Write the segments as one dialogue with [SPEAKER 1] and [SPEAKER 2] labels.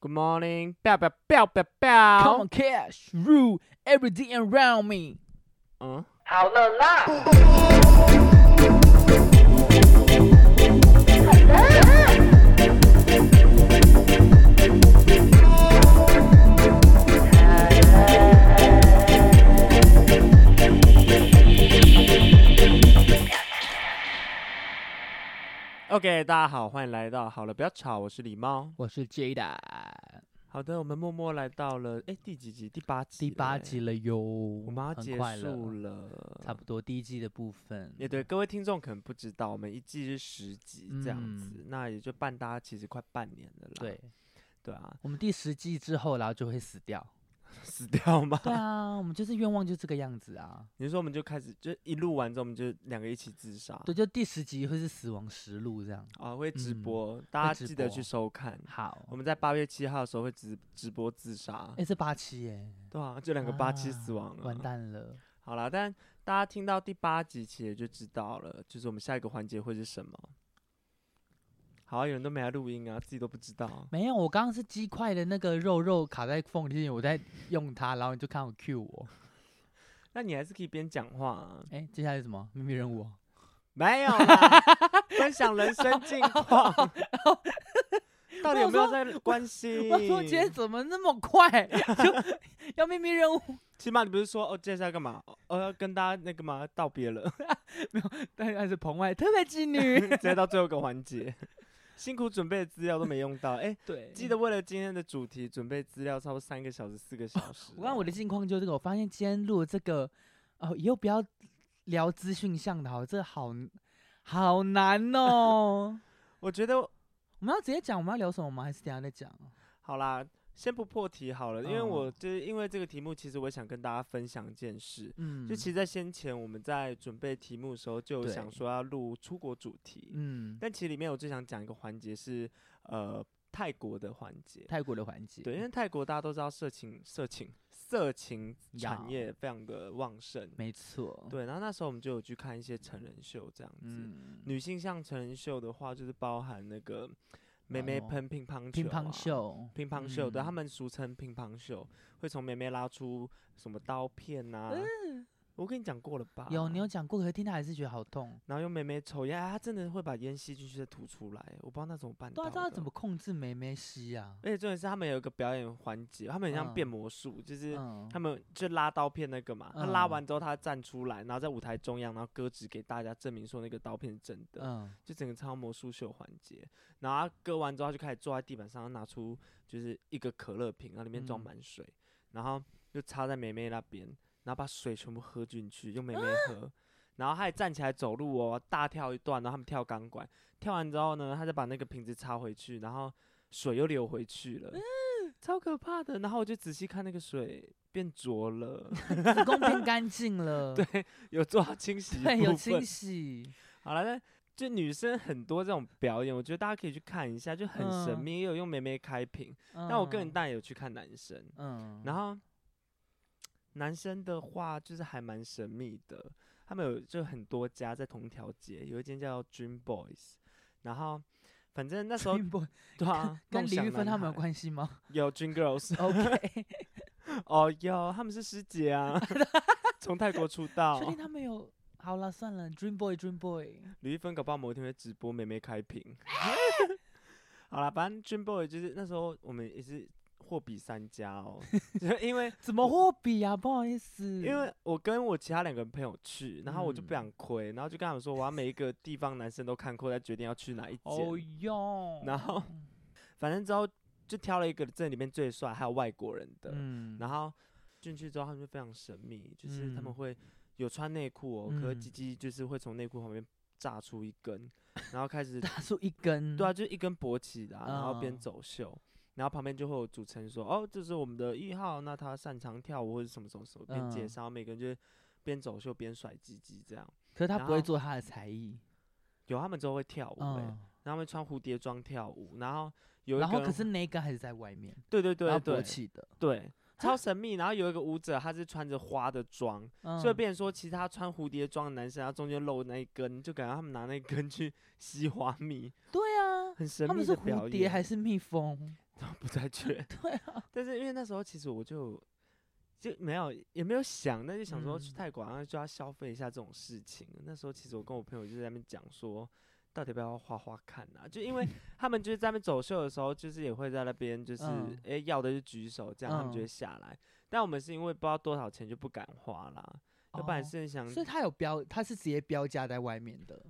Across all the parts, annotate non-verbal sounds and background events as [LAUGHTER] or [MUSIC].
[SPEAKER 1] Good morning，飙飙飙飙飙，
[SPEAKER 2] Come on cash rule everything around me。
[SPEAKER 1] 嗯，
[SPEAKER 3] 好了啦。
[SPEAKER 1] OK，大家好，欢迎来到好了，不要吵，我是礼貌，
[SPEAKER 2] 我是 Jada。
[SPEAKER 1] 好的，我们默默来到了，哎，第几集？第八集。
[SPEAKER 2] 第八集了哟，
[SPEAKER 1] 我们要结束了，
[SPEAKER 2] 了差不多第一季的部分。
[SPEAKER 1] 也对，各位听众可能不知道，我们一季是十集这样子，嗯、那也就半大家其实快半年了啦。
[SPEAKER 2] 对，
[SPEAKER 1] 对啊，
[SPEAKER 2] 我们第十季之后，然后就会死掉。[LAUGHS]
[SPEAKER 1] 死掉吗？
[SPEAKER 2] 对啊，我们就是愿望就这个样子啊。
[SPEAKER 1] 你说我们就开始就一录完之后，我们就两个一起自杀。
[SPEAKER 2] 对，就第十集会是死亡实录这样。
[SPEAKER 1] 啊，会直播，嗯、大家记得去收看。
[SPEAKER 2] 好，
[SPEAKER 1] 我们在八月七号的时候会直直播自杀。
[SPEAKER 2] 哎，是八七耶。对
[SPEAKER 1] 啊，就两个八七死亡了，
[SPEAKER 2] 啊，完蛋了。
[SPEAKER 1] 好了，但大家听到第八集其实就知道了，就是我们下一个环节会是什么。好，有人都没来录音啊，自己都不知道。
[SPEAKER 2] 没有，我刚刚是鸡块的那个肉肉卡在缝里，我在用它，然后你就看我 cue 我。
[SPEAKER 1] 那你还是可以边讲话啊。
[SPEAKER 2] 哎、欸，接下来是什么秘密任务？
[SPEAKER 1] 没有啦，分享人生近况。[LAUGHS] 到底有没有在关心？
[SPEAKER 2] 我说今天怎么那么快就要秘密任务？
[SPEAKER 1] 起码你不是说哦，接下来干嘛？哦，要跟大家那个嘛道别了？[LAUGHS]
[SPEAKER 2] 没有，但是还是棚外特别妓女，[LAUGHS]
[SPEAKER 1] 直接到最后一个环节。辛苦准备的资料都没用到，哎、欸，对，记得为了今天的主题准备资料，差不多三个小时、四个小时。
[SPEAKER 2] 我看我的近况就是这个，我发现今天录这个，哦，以后不要聊资讯向导，这好好难哦。[LAUGHS]
[SPEAKER 1] 我觉得我
[SPEAKER 2] 们要直接讲我们要聊什么吗？还是等下再讲？
[SPEAKER 1] 好啦。先不破题好了，因为我就是因为这个题目，其实我想跟大家分享一件事。嗯，就其实，在先前我们在准备题目的时候，就想说要录出国主题。嗯，但其实里面我最想讲一个环节是，呃，泰国的环节。
[SPEAKER 2] 泰国的环节。
[SPEAKER 1] 对，因为泰国大家都知道色情、色情、色情产业非常的旺盛。
[SPEAKER 2] 没错。对，
[SPEAKER 1] 然后那时候我们就有去看一些成人秀这样子。嗯。女性向成人秀的话，就是包含那个。妹妹喷乒乓球、啊，乒乓
[SPEAKER 2] 球，
[SPEAKER 1] 乒乓秀，对，他们俗称乒乓球，会从妹妹拉出什么刀片呐、啊。嗯我跟你讲过了吧？
[SPEAKER 2] 有，你有讲过，可是听他还是觉得好痛。
[SPEAKER 1] 然后用妹妹抽烟，他真的会把烟吸进去再吐出来，我不知道那怎么办。
[SPEAKER 2] 对啊，知道怎么控制妹妹吸啊？
[SPEAKER 1] 而且重点是他们有一个表演环节，他们很像变魔术，嗯、就是他们就拉刀片那个嘛，嗯、他拉完之后他站出来，然后在舞台中央，然后割纸给大家证明说那个刀片是真的。嗯，就整个超魔术秀环节。然后他割完之后他就开始坐在地板上，拿出就是一个可乐瓶，然后里面装满水，嗯、然后就插在妹妹那边。然后把水全部喝进去，用妹妹喝，啊、然后他也站起来走路哦，大跳一段，然后他们跳钢管，跳完之后呢，他再把那个瓶子插回去，然后水又流回去了，嗯、超可怕的。然后我就仔细看那个水变浊了，[LAUGHS]
[SPEAKER 2] 子宫变干净了，
[SPEAKER 1] 对，有做好清洗，[LAUGHS]
[SPEAKER 2] 对，有清 [LAUGHS] 洗。
[SPEAKER 1] 好了，那就女生很多这种表演，我觉得大家可以去看一下，就很神秘，嗯、也有用妹妹开瓶。嗯、但我个人当然有去看男生，嗯，然后。男生的话就是还蛮神秘的，他们有就很多家在同一条街，有一间叫 Dream Boys，然后反正那时候
[SPEAKER 2] Dream Boy,
[SPEAKER 1] 对啊，
[SPEAKER 2] 跟李玉芬他们有关系吗？
[SPEAKER 1] 有 Dream Girls，OK，[LAUGHS] [LAUGHS] 哦有，他们是师姐啊，[LAUGHS] 从泰国出道，
[SPEAKER 2] 确定他们有？好了算了，Dream Boy Dream Boy，
[SPEAKER 1] 李玉芬搞不好某一天会直播妹妹开屏，好了，反正 Dream Boy 就是那时候我们也是。货比三家哦，[LAUGHS] 因为
[SPEAKER 2] 怎么货比啊？不好意思，
[SPEAKER 1] 因为我跟我其他两个朋友去，然后我就不想亏，然后就跟他们说，我要每一个地方男生都看过，再决定要去哪一间。哦哟，然后反正之后就挑了一个这里面最帅，还有外国人的。嗯，然后进去之后他们就非常神秘，就是他们会有穿内裤哦，可是鸡鸡就是会从内裤旁边炸出一根，然后开始 [LAUGHS]
[SPEAKER 2] 炸出一根，
[SPEAKER 1] 对啊，就一根勃起的，然后边走秀。然后旁边就会有主持人说：“哦，这是我们的一号，那他擅长跳舞或者什么什么什么，边介绍，每个人就边走秀边甩鸡鸡这样。
[SPEAKER 2] 可是他不会做他的才艺，
[SPEAKER 1] 有他们之后会跳舞，然后会穿蝴蝶装跳舞，然后有一个，
[SPEAKER 2] 然后可是那个还是在外面，
[SPEAKER 1] 对对对对，
[SPEAKER 2] 起的，
[SPEAKER 1] 对，超神秘。然后有一个舞者，他是穿着花的装，所以变成说，其他穿蝴蝶装的男生，他中间露那一根，就感觉他们拿那根去 [LAUGHS] 吸花蜜。
[SPEAKER 2] 对啊，
[SPEAKER 1] 很神秘。
[SPEAKER 2] 他们是蝴蝶还是蜜蜂？” [LAUGHS]
[SPEAKER 1] 不太确。
[SPEAKER 2] 对啊，
[SPEAKER 1] 但是因为那时候其实我就就没有也没有想，那就想说去泰国然后就要消费一下这种事情。嗯、那时候其实我跟我朋友就在那边讲说，到底要不要花花看啊？就因为 [LAUGHS] 他们就是在那边走秀的时候，就是也会在那边就是哎、嗯欸、要的就举手，这样他们就会下来。嗯、但我们是因为不知道多少钱就不敢花啦。要不然是想，
[SPEAKER 2] 所以他有标，他是直接标价在外面的，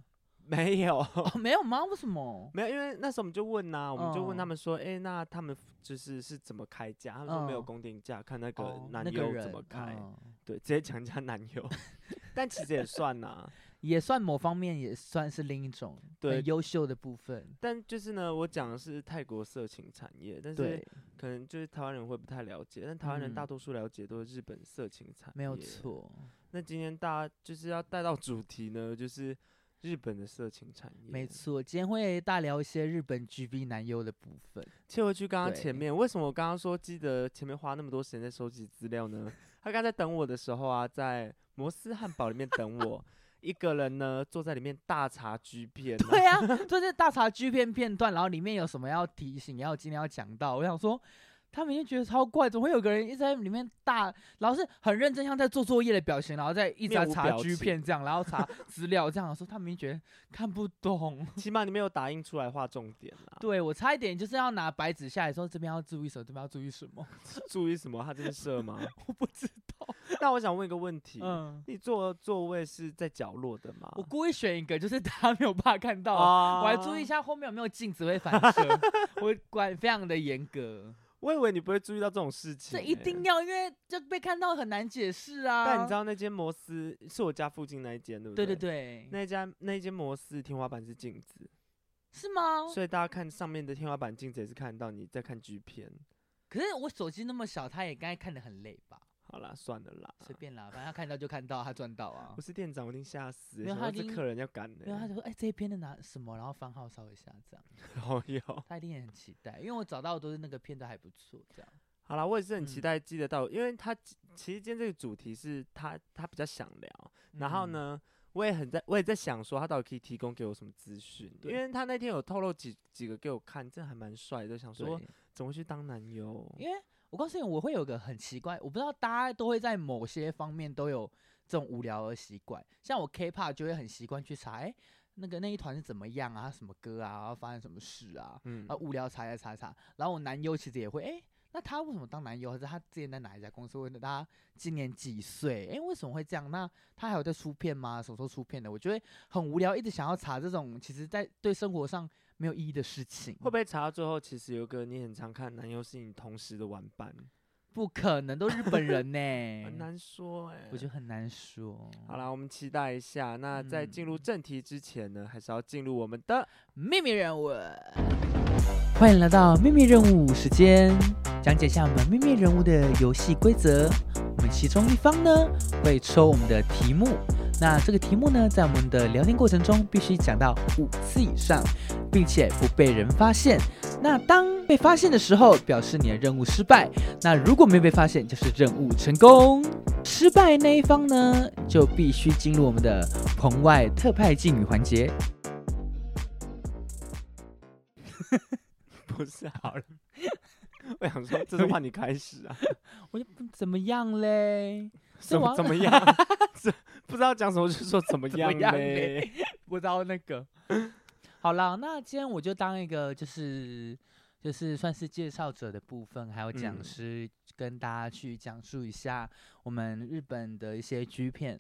[SPEAKER 2] [LAUGHS]
[SPEAKER 1] 没有、
[SPEAKER 2] 哦，没有吗？为什么？
[SPEAKER 1] 没有，因为那时候我们就问呐、啊，我们就问他们说，哎、嗯欸，那他们就是是怎么开价？他们说没有公定价，看那个男友怎么开，哦。那个、对，直接讲人家男友，[LAUGHS] 但其实也算呐、啊，[LAUGHS]
[SPEAKER 2] 也算某方面也算是另一种对。优秀的部分。
[SPEAKER 1] 但就是呢，我讲的是泰国色情产业，但是可能就是台湾人会不太了解，但台湾人大多数了解都是日本色情产业，
[SPEAKER 2] 没有错。
[SPEAKER 1] 那今天大家就是要带到主题呢，就是日本的色情产业。
[SPEAKER 2] 没错，今天会大聊一些日本 GB 男优的部分。
[SPEAKER 1] 切回去刚刚前面，为什么我刚刚说记得前面花那么多时间在收集资料呢？他刚才等我的时候啊，在摩斯汉堡里面等我，一个人呢坐在里面大查 G 片。
[SPEAKER 2] 对啊，[LAUGHS] 就是大查 G 片片段，然后里面有什么要提醒，要今天要讲到，我想说。他们就觉得超怪，怎么会有个人一直在里面大，然后是很认真，像在做作业的表情，然后在一直在查 [LAUGHS] G 片这样，然后查资料这样，说他们觉得看不懂。
[SPEAKER 1] 起码你没有打印出来画重点啦。
[SPEAKER 2] 对，我差一点就是要拿白纸下来说，这边要注意什么，这边要注意什么？
[SPEAKER 1] 注意什么？他这是设吗？[LAUGHS]
[SPEAKER 2] 我不知道。
[SPEAKER 1] 那我想问一个问题，嗯，你坐座位是在角落的吗？
[SPEAKER 2] 我故意选一个，就是大家没有办法看到，啊、我还注意一下后面有没有镜子会反射，[LAUGHS] 我管非常的严格。
[SPEAKER 1] 我以为你不会注意到这种事情，
[SPEAKER 2] 这一定要，因为就被看到很难解释啊。
[SPEAKER 1] 但你知道那间摩斯是我家附近那一间，对不对？
[SPEAKER 2] 对对对，
[SPEAKER 1] 那家那间摩斯天花板是镜子，
[SPEAKER 2] 是吗？
[SPEAKER 1] 所以大家看上面的天花板镜子也是看到你在看剧片。
[SPEAKER 2] 可是我手机那么小，他也刚才看得很累吧？
[SPEAKER 1] 好啦，算了啦，
[SPEAKER 2] 随便啦，反正他看到就看到，他赚到啊。[LAUGHS]
[SPEAKER 1] 我是店长，我一定吓死。
[SPEAKER 2] 没有，他是
[SPEAKER 1] 客人要赶的。
[SPEAKER 2] 没有，他就说：“哎、欸，这一篇的拿什么？”然后番号稍微下这样。[LAUGHS]
[SPEAKER 1] 哦哟，
[SPEAKER 2] 他一定也很期待，因为我找到的都是那个片段还不错，这样。
[SPEAKER 1] 好啦，我也是很期待记得到，嗯、因为他其实今天这个主题是他他比较想聊，然后呢，嗯、我也很在我也在想说他到底可以提供给我什么资讯，对因为他那天有透露几几个给我看，真的还蛮帅的，想说怎么去当男友，
[SPEAKER 2] 因为。我告诉你，我会有个很奇怪，我不知道大家都会在某些方面都有这种无聊的习惯。像我 K-pop 就会很习惯去查，哎、欸，那个那一团是怎么样啊？什么歌啊？然后发生什么事啊？嗯，啊，无聊查一查查。然后我男优其实也会，哎、欸，那他为什么当男优？还是他之前在哪一家公司？问他今年几岁？哎、欸，为什么会这样？那他还有在出片吗？什么时候出片的？我觉得很无聊，一直想要查这种，其实在对生活上。没有意义的事情，
[SPEAKER 1] 会不会查到最后，其实有个你很常看男优是你同时的玩伴？
[SPEAKER 2] 不可能，都日本人呢，[LAUGHS]
[SPEAKER 1] 很难说哎，
[SPEAKER 2] 我觉得很难说。
[SPEAKER 1] 好啦，我们期待一下。那在进入正题之前呢，还是要进入我们的
[SPEAKER 2] 秘密任务。欢迎来到秘密任务时间，讲解一下我们秘密任务的游戏规则。我们其中一方呢，会抽我们的题目。那这个题目呢，在我们的聊天过程中必须讲到五次以上，并且不被人发现。那当被发现的时候，表示你的任务失败。那如果没被发现，就是任务成功。失败那一方呢，就必须进入我们的棚外特派敬语环节。[LAUGHS]
[SPEAKER 1] 不是好了，[LAUGHS] 我想说，这是换你开始啊。[LAUGHS]
[SPEAKER 2] 我就怎么样嘞？
[SPEAKER 1] 怎么怎么样？[LAUGHS] 不知道讲什么就说怎么样嘞？[LAUGHS]
[SPEAKER 2] 不知道那个。好了，那今天我就当一个就是就是算是介绍者的部分，还有讲师跟大家去讲述一下我们日本的一些 G 片。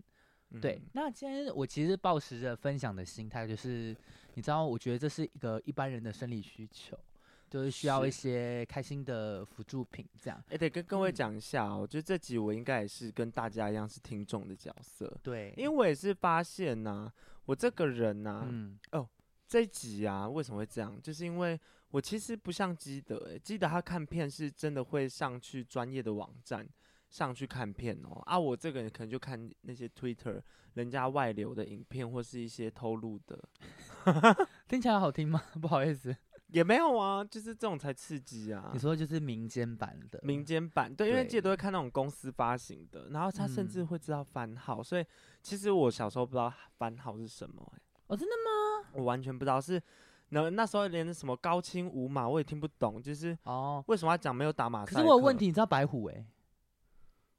[SPEAKER 2] 对，那今天我其实抱持着分享的心态，就是你知道，我觉得这是一个一般人的生理需求。就是需要一些开心的辅助品，这样。
[SPEAKER 1] 哎，得跟各位讲一下哦，我觉得这集我应该也是跟大家一样是听众的角色。
[SPEAKER 2] 对，
[SPEAKER 1] 因为我也是发现呐、啊，我这个人呐、啊，嗯，哦，这集啊，为什么会这样？就是因为我其实不像基德，哎，基德他看片是真的会上去专业的网站上去看片哦，啊，我这个人可能就看那些 Twitter 人家外流的影片或是一些偷录的，[LAUGHS]
[SPEAKER 2] 听起来好听吗？[LAUGHS] 不好意思。
[SPEAKER 1] 也没有啊，就是这种才刺激啊！
[SPEAKER 2] 你说就是民间版的，
[SPEAKER 1] 民间版对，因为记得都会看那种公司发行的，然后他甚至会知道番号，嗯、所以其实我小时候不知道番号是什么、欸，哎，
[SPEAKER 2] 哦，真的吗？
[SPEAKER 1] 我完全不知道，是那那时候连什么高清无码我也听不懂，就是哦，为什么要讲没有打马赛？
[SPEAKER 2] 可是我有问题，你知道白虎哎、欸？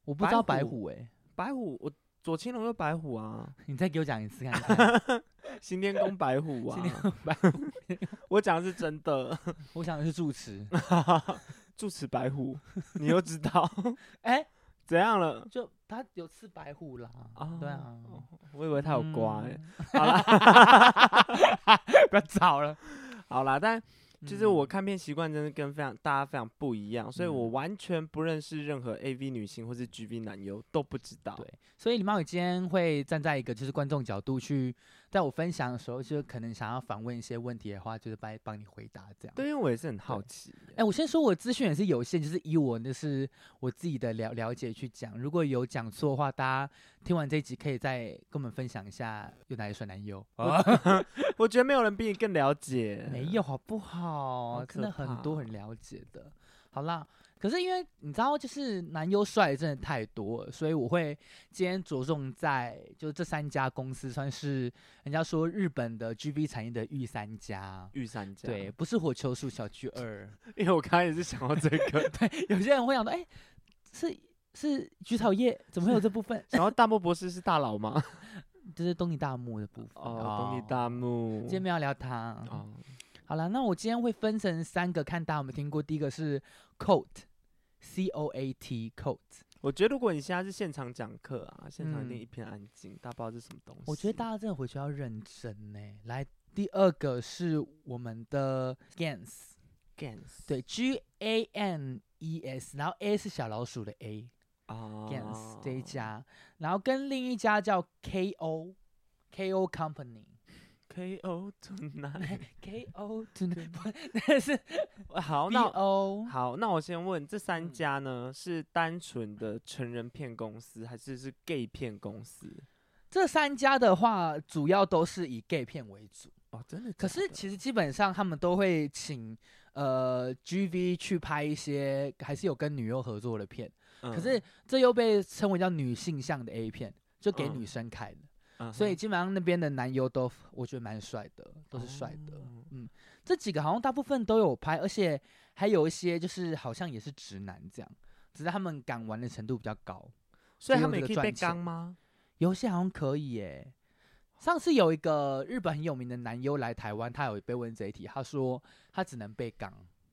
[SPEAKER 2] 我不知道白虎哎、欸，
[SPEAKER 1] 白虎我左青龙又白虎啊，[LAUGHS]
[SPEAKER 2] 你再给我讲一次看看。[LAUGHS]
[SPEAKER 1] 新天宫白虎啊，[LAUGHS] 新天宫
[SPEAKER 2] 白虎，
[SPEAKER 1] 我讲的是真的，
[SPEAKER 2] 我想的是住持，
[SPEAKER 1] 住持白虎，你又知道？哎、欸，怎样了？
[SPEAKER 2] 就他有吃白虎啦，啊，对啊，
[SPEAKER 1] 我以为他有刮哎、欸，
[SPEAKER 2] 嗯、好了，不要吵了，
[SPEAKER 1] 好啦，但。就是我看片习惯真的跟非常大家非常不一样，所以我完全不认识任何 AV 女星或是 GV 男优都不知道。
[SPEAKER 2] 对，所以李茂宇今天会站在一个就是观众角度去，在我分享的时候，就可能想要访问一些问题的话，就是帮帮你回答这样。
[SPEAKER 1] 对，因为我也是很好奇。
[SPEAKER 2] 哎、欸，我先说我资讯也是有限，就是以我那是我自己的了了解去讲，如果有讲错的话，大家听完这一集可以再跟我们分享一下有哪一选男优。
[SPEAKER 1] 我，我觉得没有人比你更了解，
[SPEAKER 2] 没有好不好？哦，真的很多很了解的。好啦，可是因为你知道，就是男优帅真的太多了，所以我会今天着重在就是这三家公司，算是人家说日本的 GV 产业的御三家。
[SPEAKER 1] 御三家，
[SPEAKER 2] 对，不是火球术小巨二。[LAUGHS]
[SPEAKER 1] 因为我刚才也是想到这个，[LAUGHS]
[SPEAKER 2] 对，有些人会想到，哎、欸，是是菊草叶，怎么会有这部分？
[SPEAKER 1] 然后大木博士是大佬吗？[LAUGHS]
[SPEAKER 2] 就是东尼大木的部分。
[SPEAKER 1] 哦，东尼大木。
[SPEAKER 2] 今天没有聊他。哦。好了，那我今天会分成三个，看大家有没有听过。第一个是 COAT，C O A T，COAT。
[SPEAKER 1] 我觉得如果你现在是现场讲课啊，现场一定一片安静，嗯，大家不知道这是什么东西。
[SPEAKER 2] 我觉得大家真的回去要认真呢。来，第二个是我们的 GANS，GANS，对，G A N E S，然后 A 是小老鼠的 A 啊，GANS 这一家，然后跟另一家叫 K O，K O Company。
[SPEAKER 1] K O tonight，K [LAUGHS]
[SPEAKER 2] O tonight，那 [LAUGHS] 是 [LAUGHS]
[SPEAKER 1] 好，那好，那我先问，这三家呢、嗯、是单纯的成人片公司，还是是 gay 片公司？
[SPEAKER 2] 这三家的话，主要都是以 gay 片为主
[SPEAKER 1] 哦，真的，的。
[SPEAKER 2] 可是其实基本上他们都会请呃 GV 去拍一些还是有跟女优合作的片，嗯、可是这又被称为叫女性向的 A 片，就给女生看的。嗯所以基本上那边的男优都我觉得蛮帅的，都是帅的。哦。嗯，这几个好像大部分都有拍，而且还有一些就是好像也是直男这样，只是他们敢玩的程度比较高。
[SPEAKER 1] 所以他们也可以被刚吗？
[SPEAKER 2] 有些好像可以耶。上次有一个日本很有名的男优来台湾，他有被问这一题，他说他只能被刚。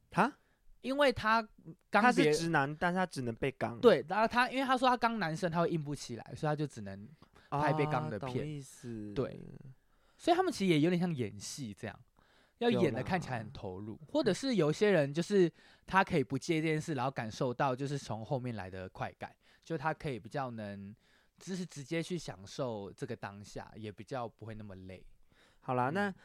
[SPEAKER 2] 他？因为他刚
[SPEAKER 1] 他是直男，但是他只能被刚。
[SPEAKER 2] 对，然后他因为他说他刚男生他会硬不起来，所以他就只能。拍被刚的片，
[SPEAKER 1] 啊，
[SPEAKER 2] 对，所以他们其实也有点像演戏这样，要演的看起来很。投入，或者是有些人就是他可以不接这件事，然后感受到就是从后面来的快感，就他可以比较能，就是直接去享受这个当下，也比较不会那么累。
[SPEAKER 1] 好啦，嗯、那。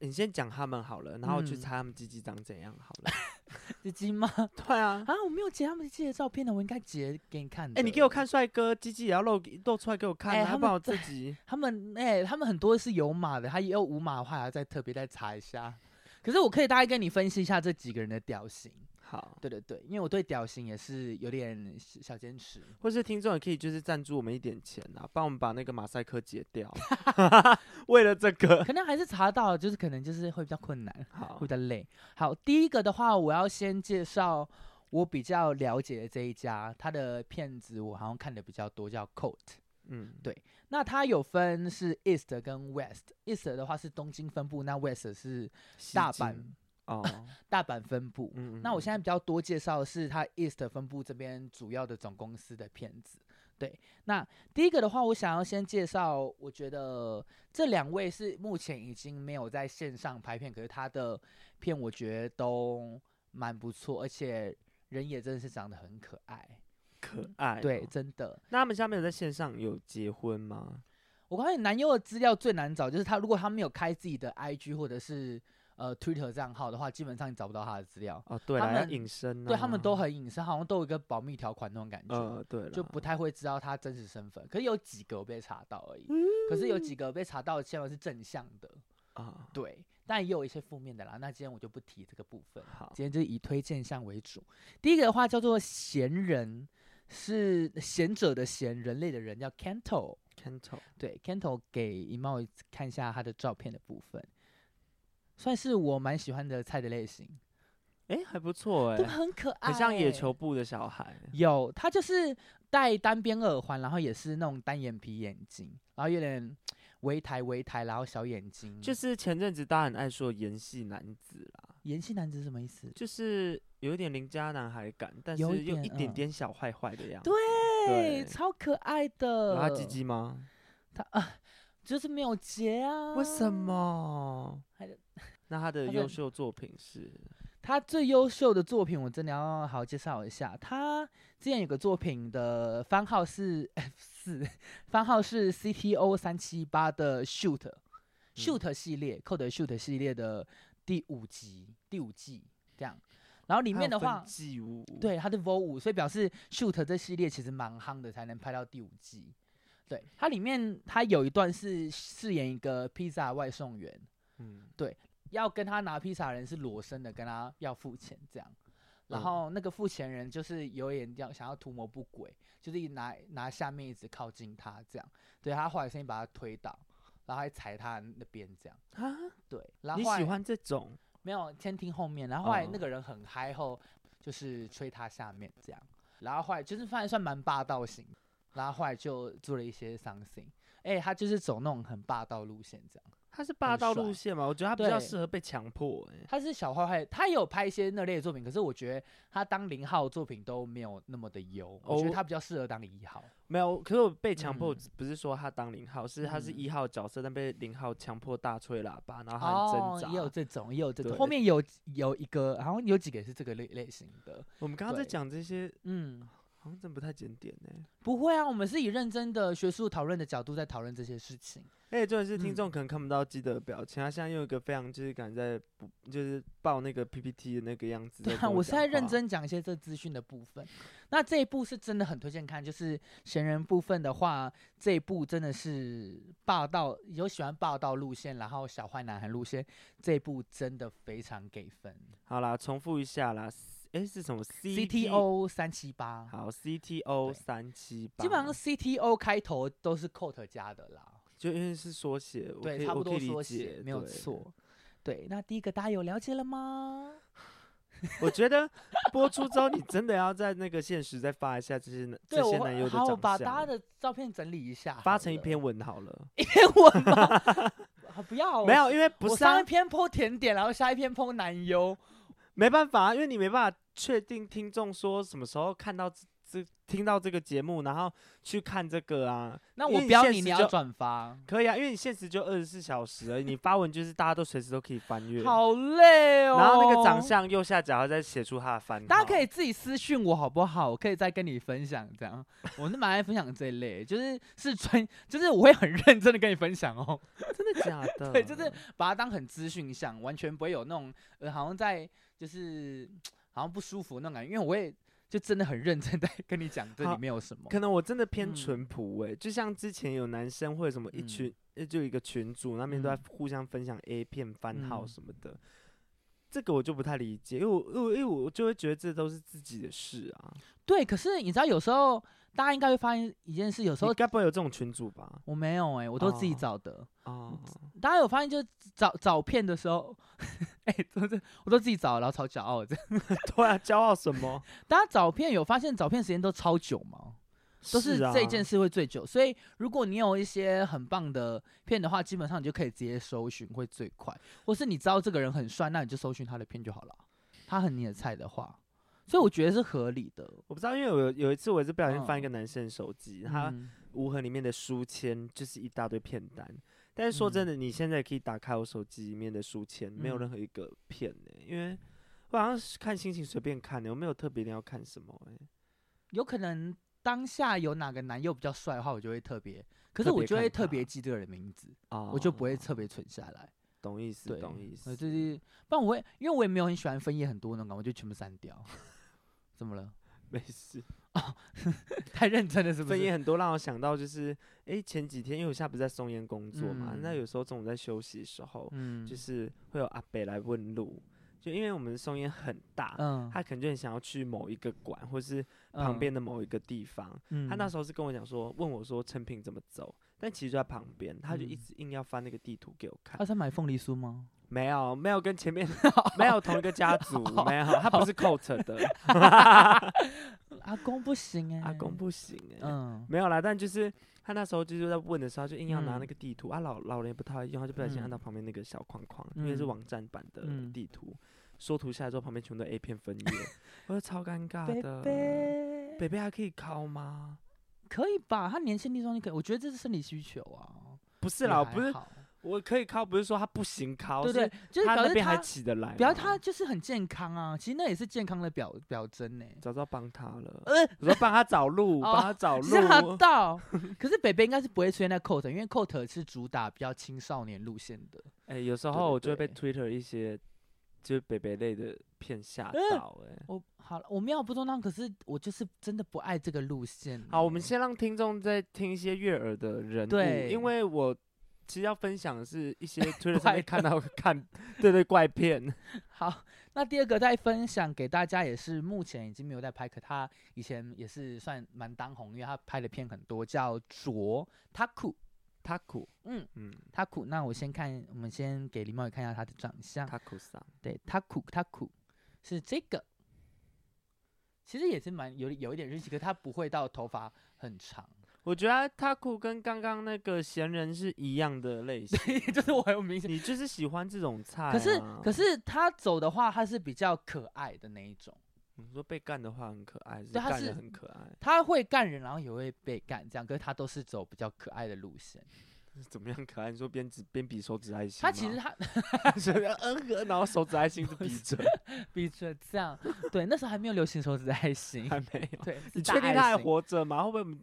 [SPEAKER 1] 你先讲他们好了，然后我去猜他们鸡鸡长怎样好了。[LAUGHS]
[SPEAKER 2] 鸡鸡吗？[LAUGHS]
[SPEAKER 1] 对啊。
[SPEAKER 2] 啊，我没有截他们鸡鸡的照片呢，我应该截给你看的。
[SPEAKER 1] 哎、欸，你给我看帅哥鸡鸡也要露露出来给我看，欸、他帮我自 [LAUGHS] 己。
[SPEAKER 2] 他们哎、欸，他们很多是有码的，他也有无码的话，还要再特别再查一下。可是我可以大概跟你分析一下这几个人的调性。
[SPEAKER 1] 好，
[SPEAKER 2] 对对对，因为我对屌型也是有点小坚持，
[SPEAKER 1] 或是听众也可以就是赞助我们一点钱啊，帮我们把那个马赛克解掉。[LAUGHS] 为了这个，
[SPEAKER 2] 可能还是查到，就是可能就是会比较困难，好，会比较累。好，第一个的话，我要先介绍我比较了解的这一家，他的片子我好像看的比较多，叫 Coat。嗯，对，那它有分是 East 跟 West，East 的话是东京分部，那 West 是大阪。哦，[LAUGHS] 大阪分部。嗯嗯，那我现在比较多介绍的是它 East 分部这边主要的总公司的片子。对，那第一个的话，我想要先介绍，我觉得这两位是目前已经没有在线上拍片，可是他的片我觉得都蛮不错，而且人也真的是长得很可爱，
[SPEAKER 1] 可爱。
[SPEAKER 2] 对，真的。
[SPEAKER 1] 那他们现在没有在线上有结婚吗？
[SPEAKER 2] 我发现男优的资料最难找，就是他如果他没有开自己的 IG 或者是。呃，Twitter 账号的话，基本上你找不到他的资料。
[SPEAKER 1] 哦，对，他们隐身、啊，
[SPEAKER 2] 对他们都很隐身，好像都有一个保密条款那种感觉。
[SPEAKER 1] 呃，对，
[SPEAKER 2] 就不太会知道他真实身份。可是有几个被查到而已。嗯、可是有几个被查到的，现在是正向的啊。对，但也有一些负面的啦。那今天我就不提这个部分。好，今天就以推荐项为主。第一个的话叫做贤人，是贤者的贤，人类的人，叫 Canto。Canto，对，Canto 给一茂看一下他的照片的部分。算是我蛮喜欢的菜的类型。
[SPEAKER 1] 哎、欸，还不错哎、欸，
[SPEAKER 2] 很可爱，
[SPEAKER 1] 很像野球部的小孩。
[SPEAKER 2] 有，他就是戴单边耳环，然后也是那种单眼皮眼睛，然后有点微抬微抬，然后小眼睛。
[SPEAKER 1] 就是前阵子大家很爱说盐系男子啦，
[SPEAKER 2] 盐系男子是什么意思？
[SPEAKER 1] 就是有一点邻家男孩感，但是又一点点小坏坏的样子。
[SPEAKER 2] 对，对超可爱的。
[SPEAKER 1] 有他鸡鸡吗？
[SPEAKER 2] 他啊，就是没有结啊。
[SPEAKER 1] 为什么？[LAUGHS] 那他的优秀作品是？
[SPEAKER 2] 他最优秀的作品，我真的要好好介绍一下。他之前有个作品的番号是 [LAUGHS] F 四，番号是 CTO 三七八的 Shoot、嗯、Shoot 系列，Code Shoot 系列的第五集、第五季这样。然后里面的话，对，他的 Vol 五，所以表示 Shoot 这系列其实蛮夯的，才能拍到第五季。对，它里面它有一段是饰演一个披萨外送员，嗯，对。要跟他拿披萨的人是裸身的，跟他要付钱这样，然后那个付钱人就是有点要想要图谋不轨，就是一拿拿下面一直靠近他这样，对他后来声音把他推倒，然后还踩他那边这样啊，对，然后
[SPEAKER 1] 你喜欢这种？
[SPEAKER 2] 没有，先听后面，然后后来那个人很嗨后就是吹他下面这样，然后后来就是算算蛮霸道型，然后后来就做了一些 something，哎，他就是走那种很霸道路线这样。
[SPEAKER 1] 他是霸道路线嘛？我觉得他比较适合被强迫、欸。
[SPEAKER 2] 他是小坏坏，他有拍一些那类的作品，可是我觉得他当零号作品都没有那么的优。Oh, 我觉得他比较适合当一号。
[SPEAKER 1] 没有，可是我被强迫不是说他当零号，嗯、是他是一号角色，但被零号强迫大吹喇叭，然后他很挣扎。
[SPEAKER 2] 也有这种，也有这种。后面有有一个，好像有几个也是这个类类型的。
[SPEAKER 1] 我们刚刚在讲这些，嗯。好像真不太检点呢。
[SPEAKER 2] 不会啊，我们是以认真的学术讨论的角度在讨论这些事情。
[SPEAKER 1] 哎，重点是听众可能看不到基德的表情，嗯、他现在用一个非常就是感觉在就是报那个 PPT 的那个样子。
[SPEAKER 2] 对啊，我是在认真讲一些这资讯的部分。那这一部是真的很推荐看，就是闲人部分的话，这一部真的是霸道，有喜欢霸道路线，然后小坏男孩路线，这一部真的非常给分。
[SPEAKER 1] 好啦，重复一下啦。哎，是什么
[SPEAKER 2] ？CTO 三七八。
[SPEAKER 1] 好，CTO 三七八。
[SPEAKER 2] 基本上 CTO 开头都是 Code 加的啦，
[SPEAKER 1] 就因为是缩写，
[SPEAKER 2] 对，差不多缩写，没有错。对，那第一个大家有了解了吗？
[SPEAKER 1] 我觉得播出之后，你真的要在那个现实再发一下这些这些男优的长相。
[SPEAKER 2] 好，把大家的照片整理一下，
[SPEAKER 1] 发成一篇文好了。
[SPEAKER 2] 一篇文吗？[LAUGHS] 不要，
[SPEAKER 1] 没有，因为不是
[SPEAKER 2] 上一篇 po 甜点，然后下一篇 po 男优。
[SPEAKER 1] 没办法，因为你没办法确定听众说什么时候看到这这听到这个节目，然后去看这个啊。
[SPEAKER 2] 那我标你，你要转发
[SPEAKER 1] 可以啊，因为你现实就二十四小时而已，你发文就是大家都随时都可以翻阅。
[SPEAKER 2] 好累哦。
[SPEAKER 1] 然后那个长相右下角再写出他的番号。
[SPEAKER 2] 大家可以自己私讯我好不好？我可以再跟你分享这样。我是蛮爱分享这一类，就是是专，就是我会很认真的跟你分享哦。
[SPEAKER 1] 真的假的？[LAUGHS]
[SPEAKER 2] 对，就是把它当很资讯项，完全不会有那种呃，好像在。就是好像不舒服那种感觉，因为我也就真的很认真在跟你讲这里面有什么。
[SPEAKER 1] 可能我真的偏淳朴哎，就像之前有男生或者什么一群，嗯、就一个群组那边都在互相分享 A 片番号什么的，嗯、这个我就不太理解，因为我因为因为我就会觉得这都是自己的事啊。
[SPEAKER 2] 对，可是你知道有时候。大家应该会发现一件事，有时候
[SPEAKER 1] 该不会有这种群组吧？
[SPEAKER 2] 我没有哎、欸，我都自己找的。
[SPEAKER 1] 哦，
[SPEAKER 2] 大家有发现就找找片的时候，哎、欸，都是我都自己找，然后超骄傲这样。[LAUGHS]
[SPEAKER 1] 对啊，骄傲什么？[LAUGHS]
[SPEAKER 2] 大家找片有发现找片时间都超久吗？都是这件事会最久。所以如果你有一些很棒的片的话，基本上你就可以直接搜寻会最快。或是你知道这个人很帅，那你就搜寻他的片就好了。他很你的菜的话。所以我觉得是合理的。
[SPEAKER 1] 我不知道，因为我有有一次我也是不小心翻一个男生的手机，嗯、他无痕里面的书签就是一大堆片单。但是说真的，嗯、你现在可以打开我手机里面的书签，没有任何一个片呢、欸，因为我好像是看心情随便看的，我没有特别一定要看什么、欸。
[SPEAKER 2] 有可能当下有哪个男优比较帅的话，我就会特别，可是我就会特别记这个人名字，我就不会特别存下来。
[SPEAKER 1] 懂意思？对懂意思。
[SPEAKER 2] 就是，不然我会，因为我也没有很喜欢分页很多那种，我就全部删掉。[LAUGHS] 怎么了？
[SPEAKER 1] 没事
[SPEAKER 2] 哦，[LAUGHS] 太认真了，是不是？
[SPEAKER 1] 分页很多，让我想到就是，哎、欸，前几天因为我现在不是在松烟工作嘛，嗯、那有时候中午在休息的时候，嗯，就是会有阿北来问路，就因为我们松烟很大，嗯，他可能就很想要去某一个馆，或是旁边的某一个地方，嗯，他那时候是跟我讲说，问我说成品怎么走，但其实就在旁边，他就一直硬要翻那个地图给我看。
[SPEAKER 2] 他在买凤梨酥吗？
[SPEAKER 1] 没有，没有跟前面 [LAUGHS] 没有同一个家族，[LAUGHS] 没有，他不是 Coat 的。
[SPEAKER 2] 阿公不行哎，
[SPEAKER 1] 阿公不行哎，嗯，没有啦，但就是他那时候就是在问的时候，就硬要拿那个地图、嗯、啊，老老人也不太会用，他就不小心按到旁边那个小框框，嗯、因为是网站版的地图，缩、嗯、图下来之后旁边全部都 A 片分页，[LAUGHS] 我说超尴尬的。北北还可以考吗？
[SPEAKER 2] 可以吧，他年轻力壮，你可以，我觉得这是生理需求啊。
[SPEAKER 1] 不是啦，不是。我可以靠，不是说他不行靠，
[SPEAKER 2] 对对，就是
[SPEAKER 1] 他那边还起得来，
[SPEAKER 2] 表示他就是很健康啊。其实那也是健康的表表征呢。
[SPEAKER 1] 早知道帮他了，呃，我说帮他找路，[LAUGHS] 帮他找路，
[SPEAKER 2] 让他到。可是北北应该是不会出现在 Coat，因为 Coat 是主打比较青少年路线的。
[SPEAKER 1] 哎，有时候我就会被 Twitter 一些就是北北类的片吓到。哎，
[SPEAKER 2] 我好了，我没有不中当，可是我就是真的不爱这个路线。
[SPEAKER 1] 好，我们先让听众再听一些悦耳的人物，对，因为我。其实要分享的是一些 [LAUGHS] 推特上面看到看，对对怪片。[LAUGHS]
[SPEAKER 2] 好，那第二个再分享给大家，也是目前已经没有在拍，可他以前也是算蛮当红，因为他拍的片很多，叫卓 Taku
[SPEAKER 1] Taku，
[SPEAKER 2] 嗯嗯 Taku。那我先看，我们先给林茂宇看一下他的长相。
[SPEAKER 1] Taku 桑，
[SPEAKER 2] 对 Taku Taku 是这个，其实也是蛮有有一点日系，可他不会到头发很长。
[SPEAKER 1] 我觉得他酷跟刚刚那个闲人是一样的类型，[LAUGHS]
[SPEAKER 2] 就是我很明显，
[SPEAKER 1] 你就是喜欢这种菜、啊。
[SPEAKER 2] 可是可是他走的话，他是比较可爱的那一种。
[SPEAKER 1] 你说被干的话很可爱，对，他是很可爱。
[SPEAKER 2] 他会干人，然后也会被干，这样。可是他都是走比较可爱的路线。[LAUGHS]
[SPEAKER 1] 怎么样可爱？你说边指边比手指爱心？
[SPEAKER 2] 他其实他 [LAUGHS]
[SPEAKER 1] 嗯，然后手指爱心是比着
[SPEAKER 2] 比着这样。对，那时候还没有流行手指爱心，
[SPEAKER 1] 还没有。
[SPEAKER 2] 对，
[SPEAKER 1] 你确定他还活着吗？会不会？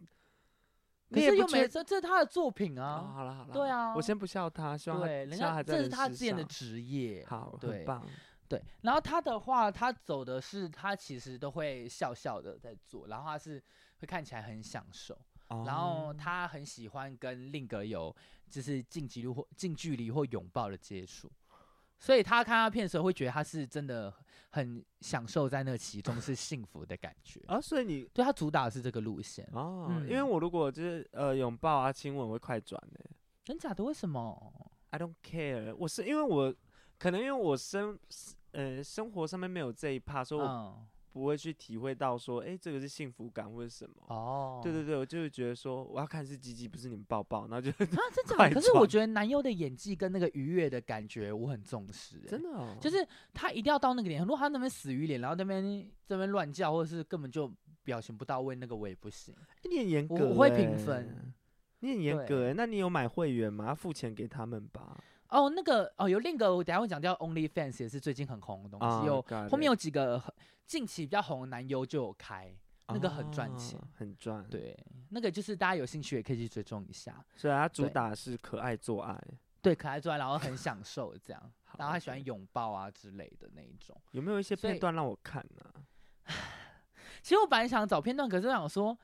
[SPEAKER 2] 可是又没这，这是他的作品啊！
[SPEAKER 1] 哦、好了好了，
[SPEAKER 2] 对啊，
[SPEAKER 1] 我先不笑他，希望他
[SPEAKER 2] 对，人家这是他之前的职业，
[SPEAKER 1] 好，
[SPEAKER 2] 对，
[SPEAKER 1] 很棒，
[SPEAKER 2] 对。然后他的话，他走的是他其实都会笑笑的在做，然后他是会看起来很享受，哦、然后他很喜欢跟另一个有就是近距离或近距离或拥抱的接触，所以他看他片的时候会觉得他是真的。很享受在那其中是幸福的感觉
[SPEAKER 1] 啊，所以你
[SPEAKER 2] 对他主打的是这个路线
[SPEAKER 1] 哦。嗯、因为我如果就是呃拥抱啊亲吻会快转的，
[SPEAKER 2] 真假的？为什么
[SPEAKER 1] ？I don't care。我是因为我可能因为我生呃生活上面没有这一趴，所以我。嗯不会去体会到说，哎、欸，这个是幸福感或者什么？哦，oh. 对对对，我就会觉得说，我要看是鸡鸡，不是你们抱抱，然后就啊，
[SPEAKER 2] 真 [LAUGHS] 的。可是我觉得男优的演技跟那个愉悦的感觉，我很重视。
[SPEAKER 1] 真的，哦，
[SPEAKER 2] 就是他一定要到那个点。如果他那边死鱼脸，然后那边这边乱叫，或者是根本就表情不到位，那个我也不行。
[SPEAKER 1] 欸、你很严格，
[SPEAKER 2] 我会评分。
[SPEAKER 1] 你很严格，对那你有买会员吗？要付钱给他们吧。
[SPEAKER 2] 哦，那个哦，有另一个我等下会讲叫 OnlyFans，也是最近很红的东西。有、oh, 后面有几个近期比较红的男优就有开，那个很赚钱，
[SPEAKER 1] 哦、很赚。
[SPEAKER 2] 对，那个就是大家有兴趣也可以去追踪一下。
[SPEAKER 1] 所以它主打是可爱做爱，
[SPEAKER 2] 对，对，可爱做爱，然后很享受这样，[LAUGHS] 然后还喜欢拥抱啊之类的那一种。
[SPEAKER 1] 有没有一些片段让我看呢、啊？[SIGHS]
[SPEAKER 2] 其实我本来想找片段，可是我想说。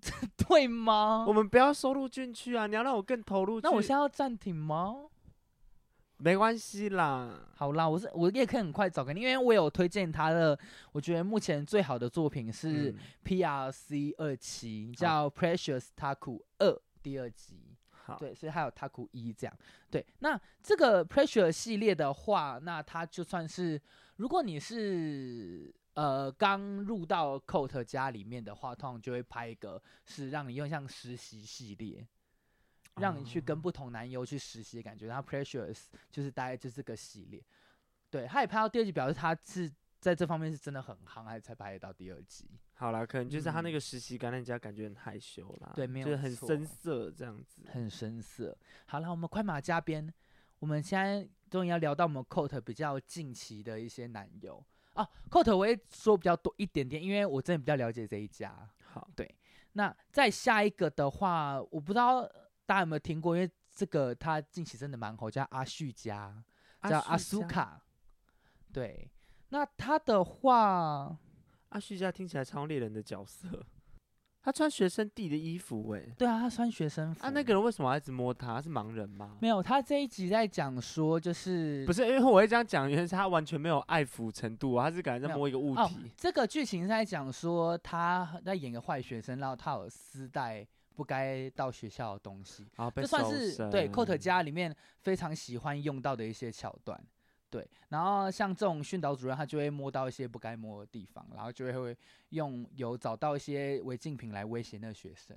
[SPEAKER 2] [LAUGHS] 对吗？
[SPEAKER 1] 我们不要收录进去啊！你要让我更投入。
[SPEAKER 2] 那我现在要暂停吗？
[SPEAKER 1] 没关系啦。
[SPEAKER 2] 好啦，我是我也可以很快找给你，因为我有推荐他的，我觉得目前最好的作品是 PRC 二期，嗯、叫 Precious Taku 二第二集。好，对，所以还有 Taku 一这样。对，那这个 Precious 系列的话，那它就算是如果你是。呃，刚入到 Coat 家里面的话，通常就会拍一个是让你用像实习系列，让你去跟不同男优去实习的感觉。然后 Precious 就是大概就是这个系列，对，他也拍到第二集，表示他是在这方面是真的很夯，还才拍得到第二集。
[SPEAKER 1] 好了，可能就是他那个实习感，染家感觉很害羞啦，
[SPEAKER 2] 对，没有，
[SPEAKER 1] 就是很生涩这样子，
[SPEAKER 2] 很生涩。好了，我们快马加鞭，我们现在终于要聊到我们 Coat 比较近期的一些男优。哦，Coat 我也说比较多一点点，因为我真的比较了解这一家。好，对。那再下一个的话，我不知道大家有没有听过，因为这个他近期真的蛮火，叫阿旭家，叫阿苏卡。对，那他的话，
[SPEAKER 1] 阿旭家听起来超猎人的角色。他穿学生弟的衣服，哎，
[SPEAKER 2] 对啊，他穿学生服。
[SPEAKER 1] 啊，那个人为什么要一直摸他？他是盲人吗？
[SPEAKER 2] 没有，他这一集在讲说，就是
[SPEAKER 1] 不是因为我会这样讲，原来是他完全没有爱抚程度，他是感觉在摸一个物体。
[SPEAKER 2] 哦，这个剧情是在讲说他在演个坏学生，然后他有丝带不该到学校的东西，
[SPEAKER 1] 这、
[SPEAKER 2] 啊、算是对 Coat 家里面非常喜欢用到的一些桥段。对，然后像这种训导主任，他就会摸到一些不该摸的地方，然后就会会用有找到一些违禁品来威胁那个学生。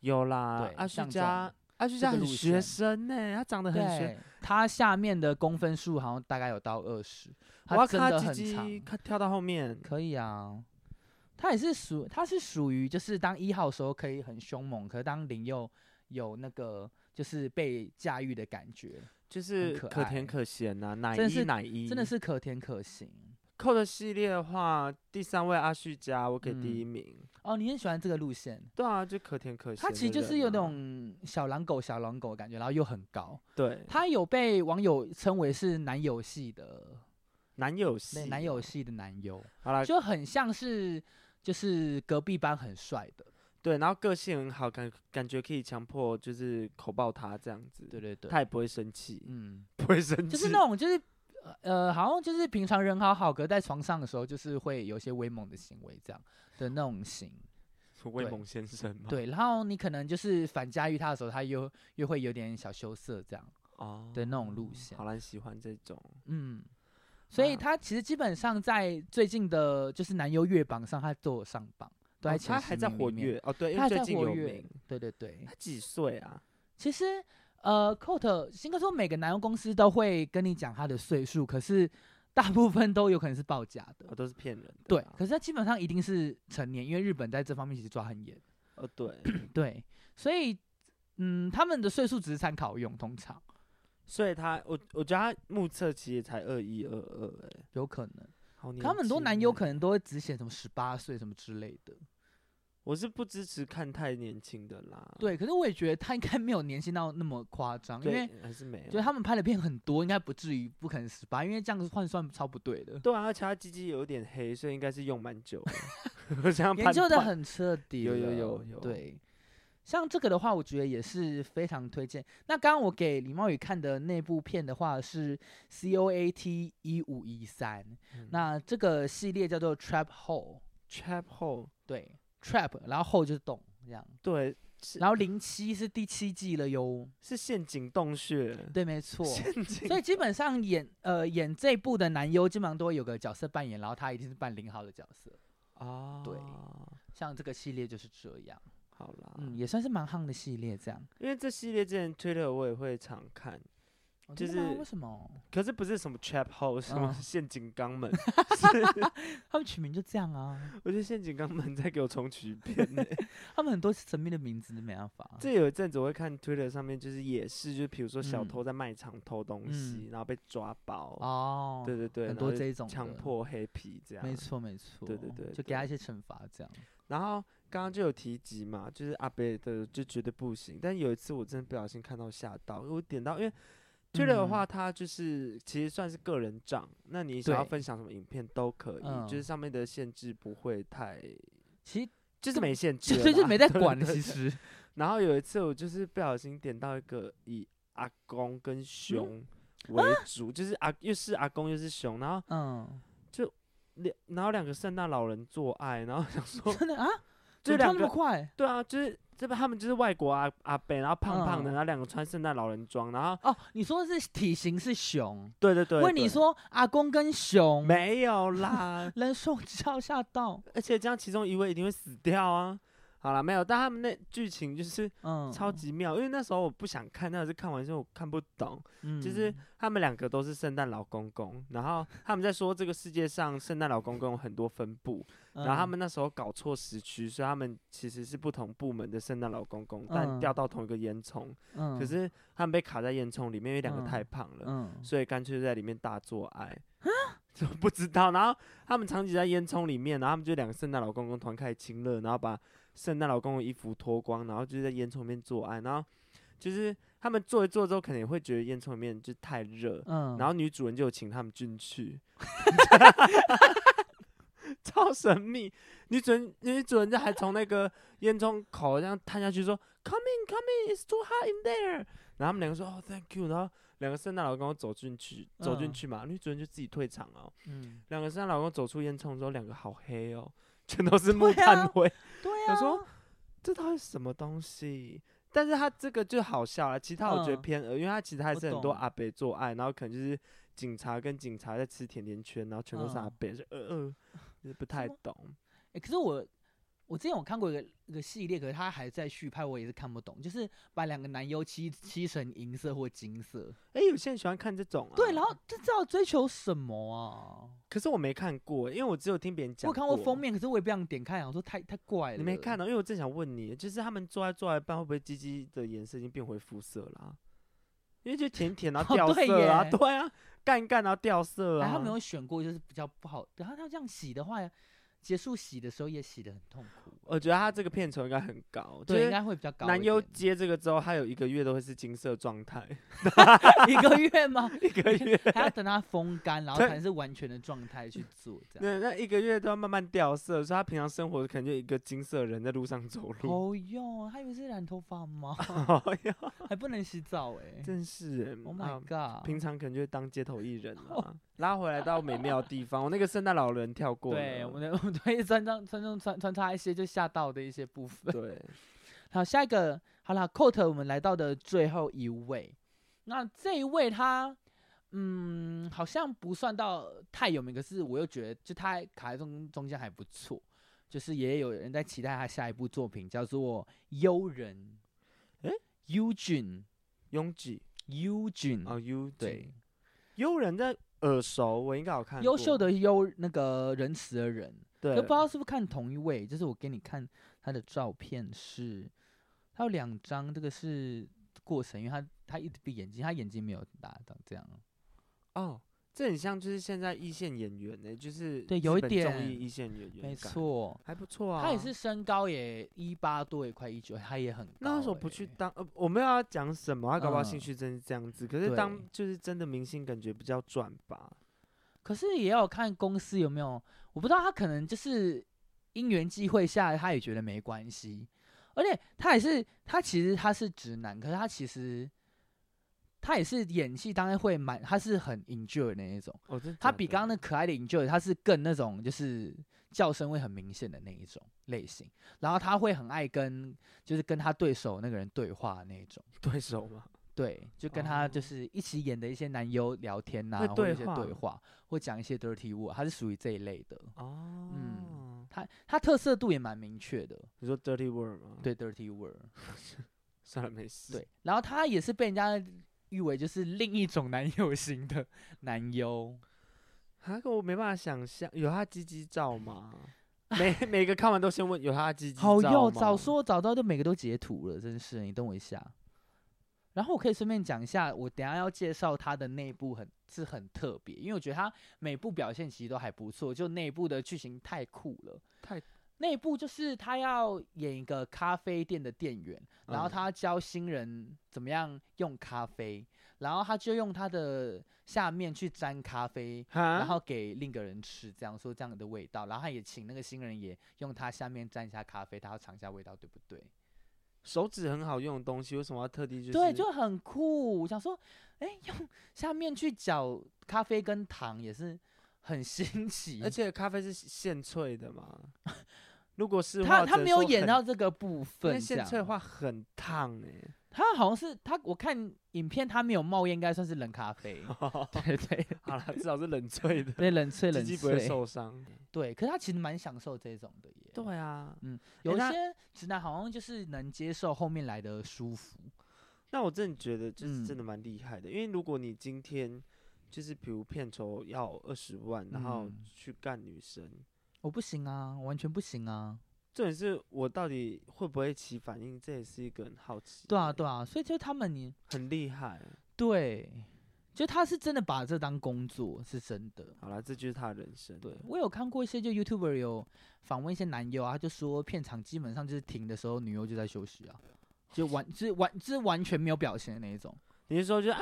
[SPEAKER 1] 有啦，对，阿旭家，阿旭家很学生呢、欸，他长得很学。
[SPEAKER 2] 他下面的公分数好像大概有到二十，他真的很长。
[SPEAKER 1] 他跳到后面
[SPEAKER 2] 可以啊。他也是属，他是属于就是当一号的时候可以很凶猛，可是当零又有那个就是被驾驭的感觉。
[SPEAKER 1] 就是可甜可咸呐、啊，奶一奶一，
[SPEAKER 2] 真的是可甜可咸。
[SPEAKER 1] 扣的系列的话，第三位阿旭家，我给第一名、嗯。
[SPEAKER 2] 哦，你很喜欢这个路线？
[SPEAKER 1] 对啊，就可甜可咸。
[SPEAKER 2] 它其实就是有那种小狼狗、小狼狗的感觉，然后又很高。
[SPEAKER 1] 对，
[SPEAKER 2] 他有被网友称为是男友系的
[SPEAKER 1] 男友系，
[SPEAKER 2] 男友系的男友。
[SPEAKER 1] 好了，
[SPEAKER 2] 就很像是就是隔壁班很帅的。
[SPEAKER 1] 对，然后个性很好，感感觉可以强迫，就是口爆他这样子。
[SPEAKER 2] 对对对，
[SPEAKER 1] 他也不会生气，嗯，[LAUGHS] 不会生气。
[SPEAKER 2] 就是那种，就是呃，好像就是平常人好好，可在床上的时候，就是会有些威猛的行为，这样的那种型。[LAUGHS]
[SPEAKER 1] 威猛先生吗？
[SPEAKER 2] 对，然后你可能就是反驾驭他的时候，他又又会有点小羞涩，这样哦的那种路线。
[SPEAKER 1] 好难，喜欢这种，
[SPEAKER 2] 嗯。所以他其实基本上在最近的，就是男优月榜上，他都有上榜。
[SPEAKER 1] 哦、他还在活跃哦，对，因为最近有名。
[SPEAKER 2] 对对对，
[SPEAKER 1] 他几岁啊？
[SPEAKER 2] 其实，呃，Coat 应该说每个男优公司都会跟你讲他的岁数，可是大部分都有可能是报假的，
[SPEAKER 1] 哦、都是骗人的。
[SPEAKER 2] 对，可是他基本上一定是成年，因为日本在这方面其实抓很严。
[SPEAKER 1] 哦，对 [COUGHS]
[SPEAKER 2] 对，所以，嗯，他们的岁数只是参考用，通常。
[SPEAKER 1] 所以他，我我觉得他目测其实才二一二二，哎，
[SPEAKER 2] 有可能。他们很多男优可能都会只写什么十八岁什么之类的。
[SPEAKER 1] 我是不支持看太年轻的啦。
[SPEAKER 2] 对，可是我也觉得他应该没有年轻到那么夸张，因为
[SPEAKER 1] 还是没有。
[SPEAKER 2] 觉得他们拍的片很多，应该不至于不可能十八，因为这样子换算超不对的。
[SPEAKER 1] 对啊，而且他鸡鸡有点黑，所以应该是用蛮久的。[LAUGHS] [LAUGHS]
[SPEAKER 2] 研究的很彻底。
[SPEAKER 1] 有有有有。
[SPEAKER 2] 对，像这个的话，我觉得也是非常推荐。那刚刚我给李茂宇看的那部片的话是 C O A T 一五一三，那这个系列叫做 Trap Hole。
[SPEAKER 1] Trap Hole，
[SPEAKER 2] 对。Trap，然后后就是洞这样。
[SPEAKER 1] 对，
[SPEAKER 2] 然后零七是第七季了哟，
[SPEAKER 1] 是陷阱洞穴。
[SPEAKER 2] 对，没错。[LAUGHS] 所以基本上演呃演这部的男优，基本上都会有个角色扮演，然后他一定是扮零号的角色。
[SPEAKER 1] 哦，
[SPEAKER 2] 对，像这个系列就是这样。
[SPEAKER 1] 好啦，
[SPEAKER 2] 嗯，也算是蛮夯的系列这样。
[SPEAKER 1] 因为这系列之前推特我也会常看。就是
[SPEAKER 2] 为什么？
[SPEAKER 1] 可是不是什么 trap house，什么陷阱肛门？[LAUGHS] [LAUGHS]
[SPEAKER 2] 他们取名就这样啊。
[SPEAKER 1] 我觉得陷阱肛门再给我重取片呢。[LAUGHS]
[SPEAKER 2] 他们很多神秘的名字都没办法。
[SPEAKER 1] 这有一阵子我会看 Twitter 上面，就是也是，就比如说小偷在卖场偷东西，然后被抓包。哦。对对对，
[SPEAKER 2] 很多这种
[SPEAKER 1] 强迫黑皮这样。
[SPEAKER 2] 没错没错。
[SPEAKER 1] 对对对，
[SPEAKER 2] 就给他一些惩罚这样。
[SPEAKER 1] 然后刚刚就有提及嘛，就是阿北的就觉得不行。但有一次我真的不小心看到吓到，我点到因为。Twitter 的话，它就是其实算是个人账，那你想要分享什么影片都可以，就是上面的限制不会太，
[SPEAKER 2] 其实
[SPEAKER 1] 就是没限制，
[SPEAKER 2] 就没在 [LAUGHS] 管其实。[LAUGHS]
[SPEAKER 1] 然后有一次我就是不小心点到一个以阿公跟熊为主，就是阿又是阿公又是熊，然后嗯，就两然后两个圣诞老人做爱，然后想说
[SPEAKER 2] 真的啊，就两个快，
[SPEAKER 1] 对啊，就是。这边他们就是外国阿阿伯，然后胖胖的，嗯、然后两个穿圣诞老人装，然后
[SPEAKER 2] 哦，你说的是体型是熊，
[SPEAKER 1] 对对对，
[SPEAKER 2] 问你说阿公跟熊
[SPEAKER 1] 没有啦，[LAUGHS]
[SPEAKER 2] 人兽交吓到，
[SPEAKER 1] 而且这样其中一位一定会死掉啊。好了，没有，但他们那剧情就是超级妙，嗯、因为那时候我不想看，那是看完之后我看不懂，嗯、就是他们两个都是圣诞老公公，然后他们在说这个世界上圣诞老公公有很多分布，嗯、然后他们那时候搞错时区，所以他们其实是不同部门的圣诞老公公，但掉到同一个烟囱，嗯、可是他们被卡在烟囱里面，因为两个太胖了，所以干脆在里面大做爱，[LAUGHS] 就不知道，然后他们长期在烟囱里面，然后他们就两个圣诞老公公团开始亲热，然后把。圣诞老公的衣服脱光，然后就在烟囱里面做爱，然后就是他们做一做之后，可能也会觉得烟囱里面就太热，嗯，然后女主人就请他们进去，[LAUGHS] 超神秘。女主人女主人就还从那个烟囱口这样探下去说：“Come in, come in, it's too hot in there。”然后他们两个说：“哦，Thank you。”然后两个圣诞老公走进去，走进去嘛，嗯、女主人就自己退场了。嗯，两个圣诞老公走出烟囱之后，两个好黑哦。全都是木炭灰，
[SPEAKER 2] 对呀。他
[SPEAKER 1] 说这到底什么东西？但是他这个就好笑了，其他我觉得偏恶，嗯、因为他其实还是很多阿北做爱，然后可能就是警察跟警察在吃甜甜圈，然后全都是阿北，就呃呃，就是不太懂。
[SPEAKER 2] 哎、欸，可是我。我之前有看过一个一个系列，可是他还在续拍，我也是看不懂。就是把两个男优漆漆成银色或金色。
[SPEAKER 1] 哎、欸，有些人喜欢看这种、啊。
[SPEAKER 2] 对，然后这知道追求什么啊？
[SPEAKER 1] 可是我没看过，因为我只有听别人讲。
[SPEAKER 2] 我看过封面，可是我也不想点开，我说太太怪了。
[SPEAKER 1] 你没看到？因为我正想问你，就是他们做爱做爱半，会不会鸡鸡的颜色已经变回肤色了、啊？因为就甜甜然后掉色啊，对，对啊，干一干然后掉色啊。
[SPEAKER 2] 他没有选过，就是比较不好。然后他这样洗的话。结束洗的时候也洗得很痛苦，
[SPEAKER 1] 我觉得他这个片酬应该很高，
[SPEAKER 2] 对，应该会比较高。
[SPEAKER 1] 男优接这个之后，他有一个月都会是金色状态，[LAUGHS]
[SPEAKER 2] 一个月吗？[LAUGHS]
[SPEAKER 1] 一个月
[SPEAKER 2] 还要等他风干，然后才是完全的状态去做这样。
[SPEAKER 1] 对，那一个月都要慢慢掉色，所以他平常生活可能就一个金色人在路上走路。
[SPEAKER 2] 哦哟，他以为是染头发吗？[LAUGHS]
[SPEAKER 1] 哦哟，
[SPEAKER 2] 还不能洗澡哎，
[SPEAKER 1] 真是
[SPEAKER 2] Oh my god！
[SPEAKER 1] 平常可能就会当街头艺人了。拉回来到美妙的地方，我那个圣诞老人跳过。
[SPEAKER 2] 对，我们 [LAUGHS] 我们可以穿穿穿穿穿插一些就吓到的一些部分。
[SPEAKER 1] 对，[LAUGHS]
[SPEAKER 2] 好，下一个好了，Coat，我们来到的最后一位。那这一位他，嗯，好像不算到太有名，可是我又觉得就他卡在中中间还不错，就是也有人在期待他下一部作品，叫做《幽人》。诶，Eugene，Eugene，
[SPEAKER 1] 哦，Eugene，
[SPEAKER 2] 对，
[SPEAKER 1] 悠人在。耳熟，我应该有看。
[SPEAKER 2] 优秀的优，那个仁慈的人，
[SPEAKER 1] 对，
[SPEAKER 2] 都不知道是不是看同一位。就是我给你看他的照片是，是他有两张，这个是过程，因为他他一直闭眼睛，他眼睛没有打到这样。
[SPEAKER 1] 哦。这很像就是现在一线演员呢、欸，就是
[SPEAKER 2] 对，有一点
[SPEAKER 1] 综艺一线演员，
[SPEAKER 2] 没错，
[SPEAKER 1] 还不错啊。
[SPEAKER 2] 他也是身高也一八多，也快一九，他也很高、欸。
[SPEAKER 1] 那为什么不去当？呃，我没有要讲什么，他搞不好兴趣真是这样子。嗯、可是当就是真的明星，感觉比较赚吧。
[SPEAKER 2] 可是也要看公司有没有，我不知道他可能就是因缘际会下，他也觉得没关系。而且他也是，他其实他是直男，可是他其实。他也是演戏，当然会蛮，他是很 enjoy 的那一种。
[SPEAKER 1] 哦、
[SPEAKER 2] 他比刚刚那可爱的 enjoy，他是更那种就是叫声会很明显的那一种类型。然后他会很爱跟就是跟他对手那个人对话那一种。
[SPEAKER 1] 对手吗？
[SPEAKER 2] 对，就跟他就是一起演的一些男优聊天呐、啊，或者一些对话，或讲一些 dirty word，他是属于这一类的。哦，嗯，他他特色度也蛮明确的。
[SPEAKER 1] 你说 dirty word 吗？
[SPEAKER 2] 对，dirty word。[LAUGHS]
[SPEAKER 1] 算了，没事。
[SPEAKER 2] 对，然后他也是被人家。誉为就是另一种男友型的男优，
[SPEAKER 1] 啊，我没办法想象有他鸡鸡照吗？[LAUGHS] 每每个看完都先问有他鸡鸡照吗？
[SPEAKER 2] 好哟，早说早到就每个都截图了，真是，你等我一下。然后我可以顺便讲一下，我等下要介绍他的内部很是很特别，因为我觉得他每部表现其实都还不错，就内部的剧情太酷了，
[SPEAKER 1] 太。
[SPEAKER 2] 那一部就是他要演一个咖啡店的店员，然后他教新人怎么样用咖啡，嗯、然后他就用他的下面去沾咖啡，然后给另一个人吃，这样说这样的味道，然后他也请那个新人也用他下面沾一下咖啡，他要尝一下味道，对不对？
[SPEAKER 1] 手指很好用的东西，为什么要特地就是？
[SPEAKER 2] 对，就很酷。我想说，哎，用下面去搅咖啡跟糖也是很新奇，
[SPEAKER 1] 而且咖啡是现萃的嘛。[LAUGHS] 如果是
[SPEAKER 2] 他，他没有演到这个部分。
[SPEAKER 1] 那现萃的话很烫哎、欸，
[SPEAKER 2] 他好像是他，我看影片他没有冒烟，应该算是冷咖啡。[LAUGHS] 对对，
[SPEAKER 1] 好了，至少是冷萃的。[LAUGHS]
[SPEAKER 2] 对，冷萃冷萃，
[SPEAKER 1] 不会受伤。
[SPEAKER 2] 对，可是他其实蛮享受这种的耶。
[SPEAKER 1] 对啊，
[SPEAKER 2] 嗯，有些直男好像就是能接受后面来的舒服。
[SPEAKER 1] 那我真的觉得就是真的蛮厉害的，嗯、因为如果你今天就是比如片酬要二十万，然后去干女生。
[SPEAKER 2] 我不行啊，完全不行啊！
[SPEAKER 1] 这也是我到底会不会起反应，这也是一个很好奇。
[SPEAKER 2] 对啊，对啊，所以就他们你
[SPEAKER 1] 很厉害，
[SPEAKER 2] 对，就他是真的把这当工作，是真的。
[SPEAKER 1] 好了，这就是他的人生。
[SPEAKER 2] 对，我有看过一些就 YouTuber 有访问一些男优啊，他就说片场基本上就是停的时候，女优就在休息啊，就完，就是完，就是完全没有表情的那一种。
[SPEAKER 1] 你是说就啊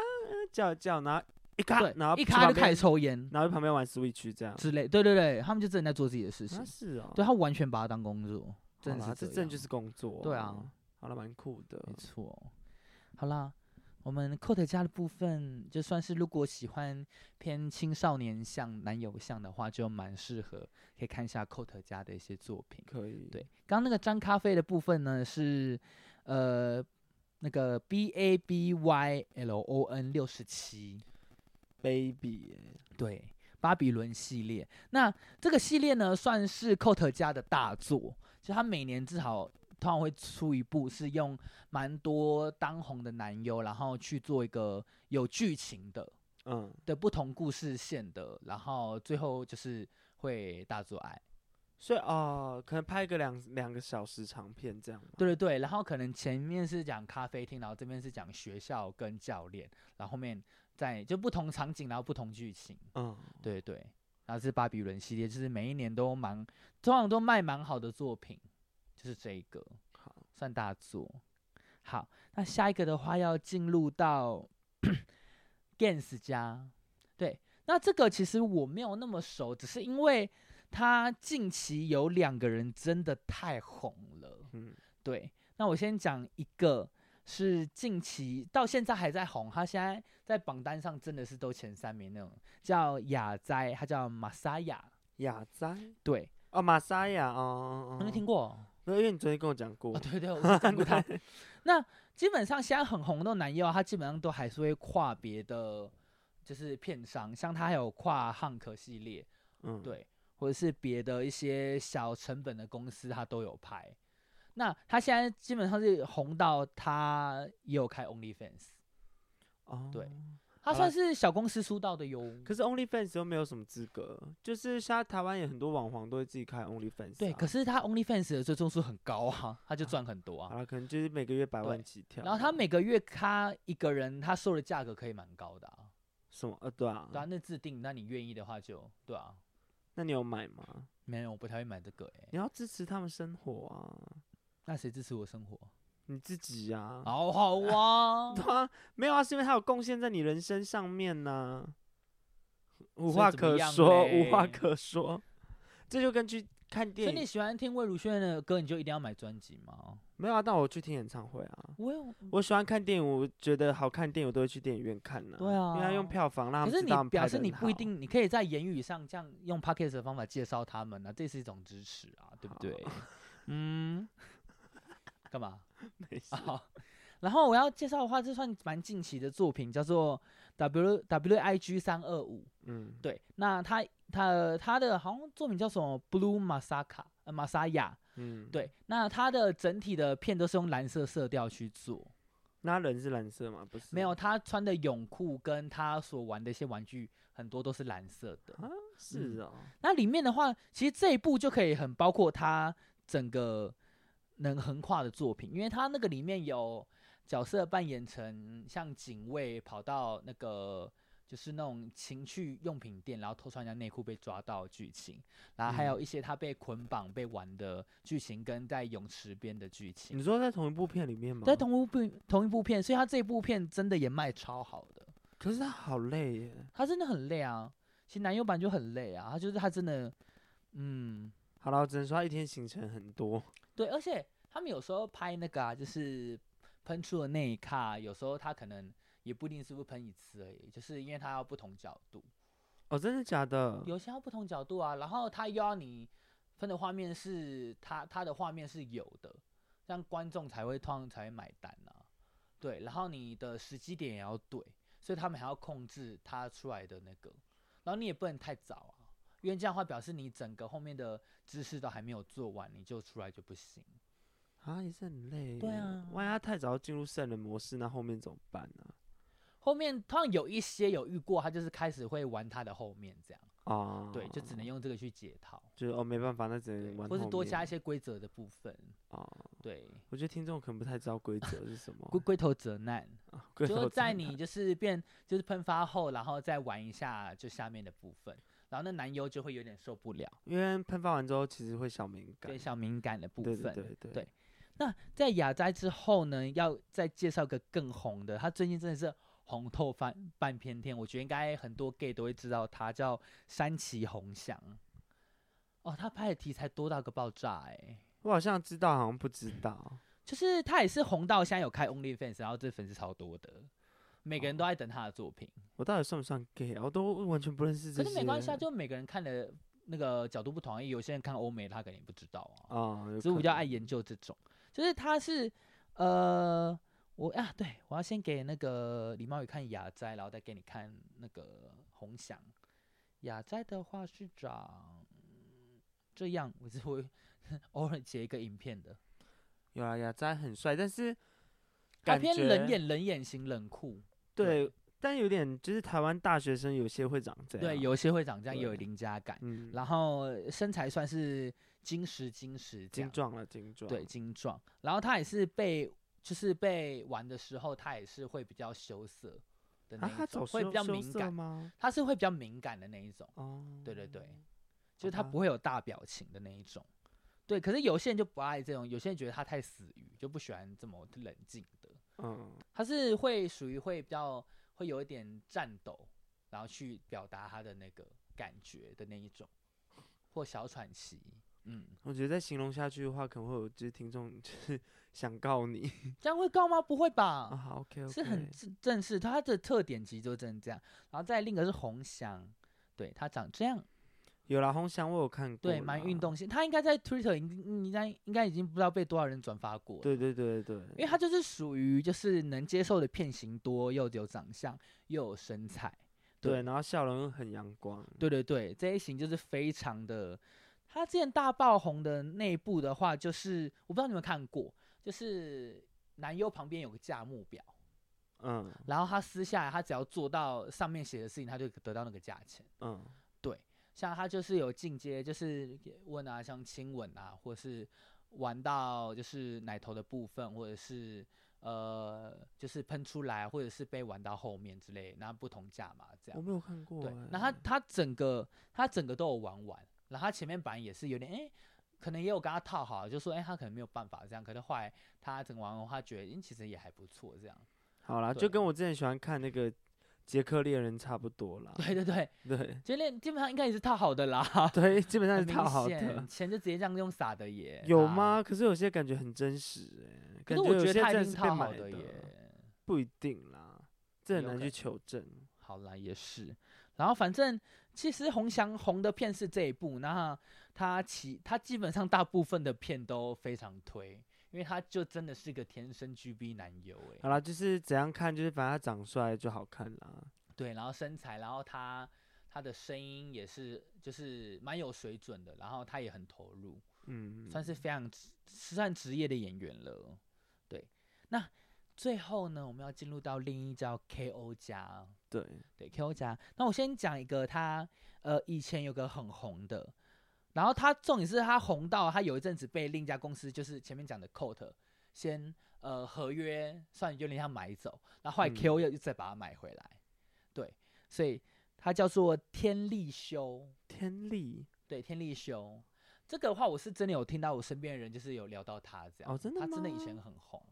[SPEAKER 1] 叫叫拿？一卡，然后
[SPEAKER 2] 一卡就开始抽烟，
[SPEAKER 1] 然后旁边玩 Switch 这样
[SPEAKER 2] 之类，对对对，他们就真的在做自己的事情。
[SPEAKER 1] 啊、是哦，
[SPEAKER 2] 对他完全把它当工作，真的是
[SPEAKER 1] 这真就是工作。
[SPEAKER 2] 对啊，
[SPEAKER 1] 好了，蛮酷的，
[SPEAKER 2] 没错。好啦，我们 Coat 家的部分，就算是如果喜欢偏青少年向、男友向的话，就蛮适合可以看一下 Coat 家的一些作品。
[SPEAKER 1] 可以。
[SPEAKER 2] 对，刚刚那个张咖啡的部分呢，是呃那个 B A B Y L O N 六十七
[SPEAKER 1] Baby，
[SPEAKER 2] 对，巴比伦系列。那这个系列呢，算是 Coat 家的大作，就他每年至少。通常会出一部是用蛮多当红的男优，然后去做一个有剧情的，嗯，的不同故事线的，然后最后就是会大做爱，
[SPEAKER 1] 所以哦、呃，可能拍个两两个小时长片这样。
[SPEAKER 2] 对对对，然后可能前面是讲咖啡厅，然后这边是讲学校跟教练，然后后面再就不同场景，然后不同剧情。嗯，对对，然后是巴比伦系列，就是每一年都蛮，通常都卖蛮好的作品。就是这一个，好，算大作。好，那下一个的话要进入到 [COUGHS] Gans 家，对，那这个其实我没有那么熟，只是因为他近期有两个人真的太红了。嗯，对。那我先讲一个，是近期到现在还在红，他现在在榜单上真的是都前三名那种，叫雅哉，他叫玛莎雅。
[SPEAKER 1] 雅哉，
[SPEAKER 2] 对，
[SPEAKER 1] 哦，玛莎雅，哦，
[SPEAKER 2] 有没有听过？
[SPEAKER 1] 没有因为你昨天跟我讲过，
[SPEAKER 2] 哦，对对，我讲过他。[LAUGHS] 那基本上现在很红的男优，他基本上都还是会跨别的，就是片商，像他还有跨汉克系列，嗯，对，或者是别的一些小成本的公司，他都有拍。那他现在基本上是红到他也有开 OnlyFans，哦，对。他算是小公司出道的哟，
[SPEAKER 1] 可是 OnlyFans 又没有什么资格，就是现在台湾有很多网红都会自己开 OnlyFans，啊。
[SPEAKER 2] 对，可是他 OnlyFans 的追踪数很高啊，他就赚很多啊。
[SPEAKER 1] 啊，可能就是每个月百万起跳。
[SPEAKER 2] 然后他每个月他一个人他收的价格可以蛮高的啊。
[SPEAKER 1] 什么？呃，对啊。
[SPEAKER 2] 对啊，那自定，那你愿意的话就对啊。
[SPEAKER 1] 那你有买吗？
[SPEAKER 2] 没有，我不太会买这个诶、欸。
[SPEAKER 1] 你要支持他们生活啊。
[SPEAKER 2] 那谁支持我生活？
[SPEAKER 1] 你自己呀、啊，
[SPEAKER 2] 好好啊，[LAUGHS]
[SPEAKER 1] 对啊，没有啊，是因为他有贡献在你人生上面呢、啊，无话可说，无话可说，这就跟去看电影。
[SPEAKER 2] 所以你喜欢听魏如萱的歌，你就一定要买专辑吗？
[SPEAKER 1] 没有啊，但我去听演唱会啊。我有，我喜欢看电影，我觉得好看电影，我都会去电影院看呢、啊。
[SPEAKER 2] 对啊，
[SPEAKER 1] 因为他用票房让他们知道他们。
[SPEAKER 2] 可是你表示你不一定，你可以在言语上这样用 podcast 的方法介绍他们呢、啊，这是一种支持啊，对不对？[LAUGHS] 嗯，[LAUGHS] 干嘛？[LAUGHS]
[SPEAKER 1] 没事、
[SPEAKER 2] 哦。然后我要介绍的话，这算蛮近期的作品，叫做 W W I G 三二五。嗯，对。那他他他的好像作品叫什么 Blue Masaka 呃 Masaya。嗯，对。那他的整体的片都是用蓝色色调去做。
[SPEAKER 1] 那人是蓝色吗？不是。
[SPEAKER 2] 没有，他穿的泳裤跟他所玩的一些玩具很多都是蓝色的。
[SPEAKER 1] 啊，是哦、
[SPEAKER 2] 嗯。那里面的话，其实这一部就可以很包括他整个。能横跨的作品，因为他那个里面有角色扮演成像警卫跑到那个就是那种情趣用品店，然后偷穿人家内裤被抓到剧情，然后还有一些他被捆绑被玩的剧情，跟在泳池边的剧情。
[SPEAKER 1] 你说在同一部片里面吗？
[SPEAKER 2] 在同一部同一部片，所以他这部片真的也卖超好的。
[SPEAKER 1] 可是他好累耶，
[SPEAKER 2] 他真的很累啊。其实男优版就很累啊，他就是他真的，嗯，
[SPEAKER 1] 好了，我只能说他一天行程很多。
[SPEAKER 2] 对，而且他们有时候拍那个啊，就是喷出的那一卡，有时候他可能也不一定是不喷一次而已，就是因为他要不同角度。
[SPEAKER 1] 哦，真的假的？
[SPEAKER 2] 有些要不同角度啊，然后他又要你喷的画面是他他的画面是有的，这样观众才会通常才会买单啊。对，然后你的时机点也要对，所以他们还要控制他出来的那个，然后你也不能太早啊。因为这样的话表示你整个后面的知识都还没有做完，你就出来就不行
[SPEAKER 1] 啊，也是很累。
[SPEAKER 2] 对啊，
[SPEAKER 1] 万一他太早进入圣人模式，那后面怎么办呢？
[SPEAKER 2] 后面通常有一些有遇过，他就是开始会玩他的后面这样啊，对，就只能用这个去解套，
[SPEAKER 1] 就是哦没办法，那只能玩，
[SPEAKER 2] 或是多加一些规则的部分啊。对，
[SPEAKER 1] 我觉得听众可能不太知道规则是什么，[LAUGHS]
[SPEAKER 2] 龟 [LAUGHS] 龟头责难，就是在你就是变就是喷发后，然后再玩一下就下面的部分。然后那男优就会有点受不了，
[SPEAKER 1] 因为喷发完之后其实会小敏感，
[SPEAKER 2] 对小敏感的部分。对
[SPEAKER 1] 对对，对，
[SPEAKER 2] 对。那在雅哉之后呢，要再介绍个更红的，他最近真的是红透半半边天，我觉得应该很多 gay 都会知道他叫山崎弘祥。哦，他拍的题材多到个爆炸哎、欸！
[SPEAKER 1] 我好像知道，好像不知道。
[SPEAKER 2] 就是他也是红到现在有开 OnlyFans，然后这粉丝超多的。每个人都在等他的作品。
[SPEAKER 1] 我到底算不算 gay 啊？我都完全不认识这些。
[SPEAKER 2] 可是没关系啊，就每个人看的那个角度不同，有些人看欧美，他肯定不知道啊。
[SPEAKER 1] 啊，
[SPEAKER 2] 所以我比较爱研究这种，就是他是呃，我啊，对，我要先给那个李茂宇看雅斋，然后再给你看那个红翔。雅斋的话是长这样，我是会 [LAUGHS] 偶尔截一个影片的。
[SPEAKER 1] 有啊，雅斋很帅，但是
[SPEAKER 2] 他偏冷眼、冷眼型、冷酷。
[SPEAKER 1] 对，但有点就是台湾大学生有些会长这样。
[SPEAKER 2] 对，有些会长这样，也有邻家感。嗯。然后身材算是精实、精实、
[SPEAKER 1] 精壮了，精壮。
[SPEAKER 2] 对，精壮。然后他也是被，就是被玩的时候，他也是会比较羞涩的那一种，会比较敏感吗？他是会比较敏感的那一种。哦。对对对，就是他不会有大表情的那一种。对，可是有些人就不爱这种，有些人觉得他太死鱼，就不喜欢这么冷静的。嗯，他是会属于会比较会有一点颤抖，然后去表达他的那个感觉的那一种，或小喘息。嗯，
[SPEAKER 1] 我觉得再形容下去的话，可能会有就是听众就是想告你，[LAUGHS]
[SPEAKER 2] 这样会告吗？不会吧？
[SPEAKER 1] 啊，好，OK，OK，
[SPEAKER 2] 是很正式，他的特点其实就真的这样。然后再另一个是红翔，对，他长这样。
[SPEAKER 1] 有啦，宏翔我有看过，
[SPEAKER 2] 对，蛮运动性。他应该在 Twitter 应应该应该已经不知道被多少人转发过。
[SPEAKER 1] 对对对对，
[SPEAKER 2] 因为他就是属于就是能接受的片型多，又有长相，又有身材，
[SPEAKER 1] 对，对然后笑容又很阳光。
[SPEAKER 2] 对对对，这一型就是非常的。他之前大爆红的内部的话，就是我不知道你们看过，就是男优旁边有个价目表，嗯，然后他撕下来，他只要做到上面写的事情，他就得到那个价钱，嗯。像他就是有进阶，就是问啊，像亲吻啊，或者是玩到就是奶头的部分，或者是呃，就是喷出来，或者是被玩到后面之类，然后不同价嘛，这样。
[SPEAKER 1] 我没有看过。
[SPEAKER 2] 对，那他他整个他整个都有玩完，然后他前面本来也是有点哎、欸，可能也有跟他套好，就说哎、欸，他可能没有办法这样，可是后来他整个玩完，他觉得、欸、其实也还不错这样。
[SPEAKER 1] 好啦，就跟我之前喜欢看那个。杰克猎人差不多啦，
[SPEAKER 2] 对对对
[SPEAKER 1] 对，[LAUGHS]
[SPEAKER 2] 杰猎基本上应该也是套好的啦，[LAUGHS]
[SPEAKER 1] 对，基本上是套好的，
[SPEAKER 2] 钱就直接这样用撒的耶。
[SPEAKER 1] 有吗？可是有些感觉很真实哎，可是我觉得他一定套好的耶，不一定啦，这很难去求证。
[SPEAKER 2] 好啦，也是，然后反正其实红翔红的片是这一部，然后他其他基本上大部分的片都非常推。因为他就真的是个天生 GB 男友哎，
[SPEAKER 1] 好啦，就是怎样看，就是反正他长帅就好看啦。
[SPEAKER 2] 对，然后身材，然后他他的声音也是，就是蛮有水准的，然后他也很投入，嗯，算是非常算职业的演员了。对，那最后呢，我们要进入到另一叫 KO 家，
[SPEAKER 1] 对
[SPEAKER 2] 对 KO 家。那我先讲一个他，呃，以前有个很红的。然后他重点是他红到他有一阵子被另一家公司，就是前面讲的 Coat 先呃合约算有点像买走，然后后来 KO 又再把它买回来，嗯、对，所以他叫做天利修，
[SPEAKER 1] 天利，
[SPEAKER 2] 对，天利修，这个的话我是真的有听到我身边的人就是有聊到他这样，
[SPEAKER 1] 哦，真的吗？
[SPEAKER 2] 他真的以前很红，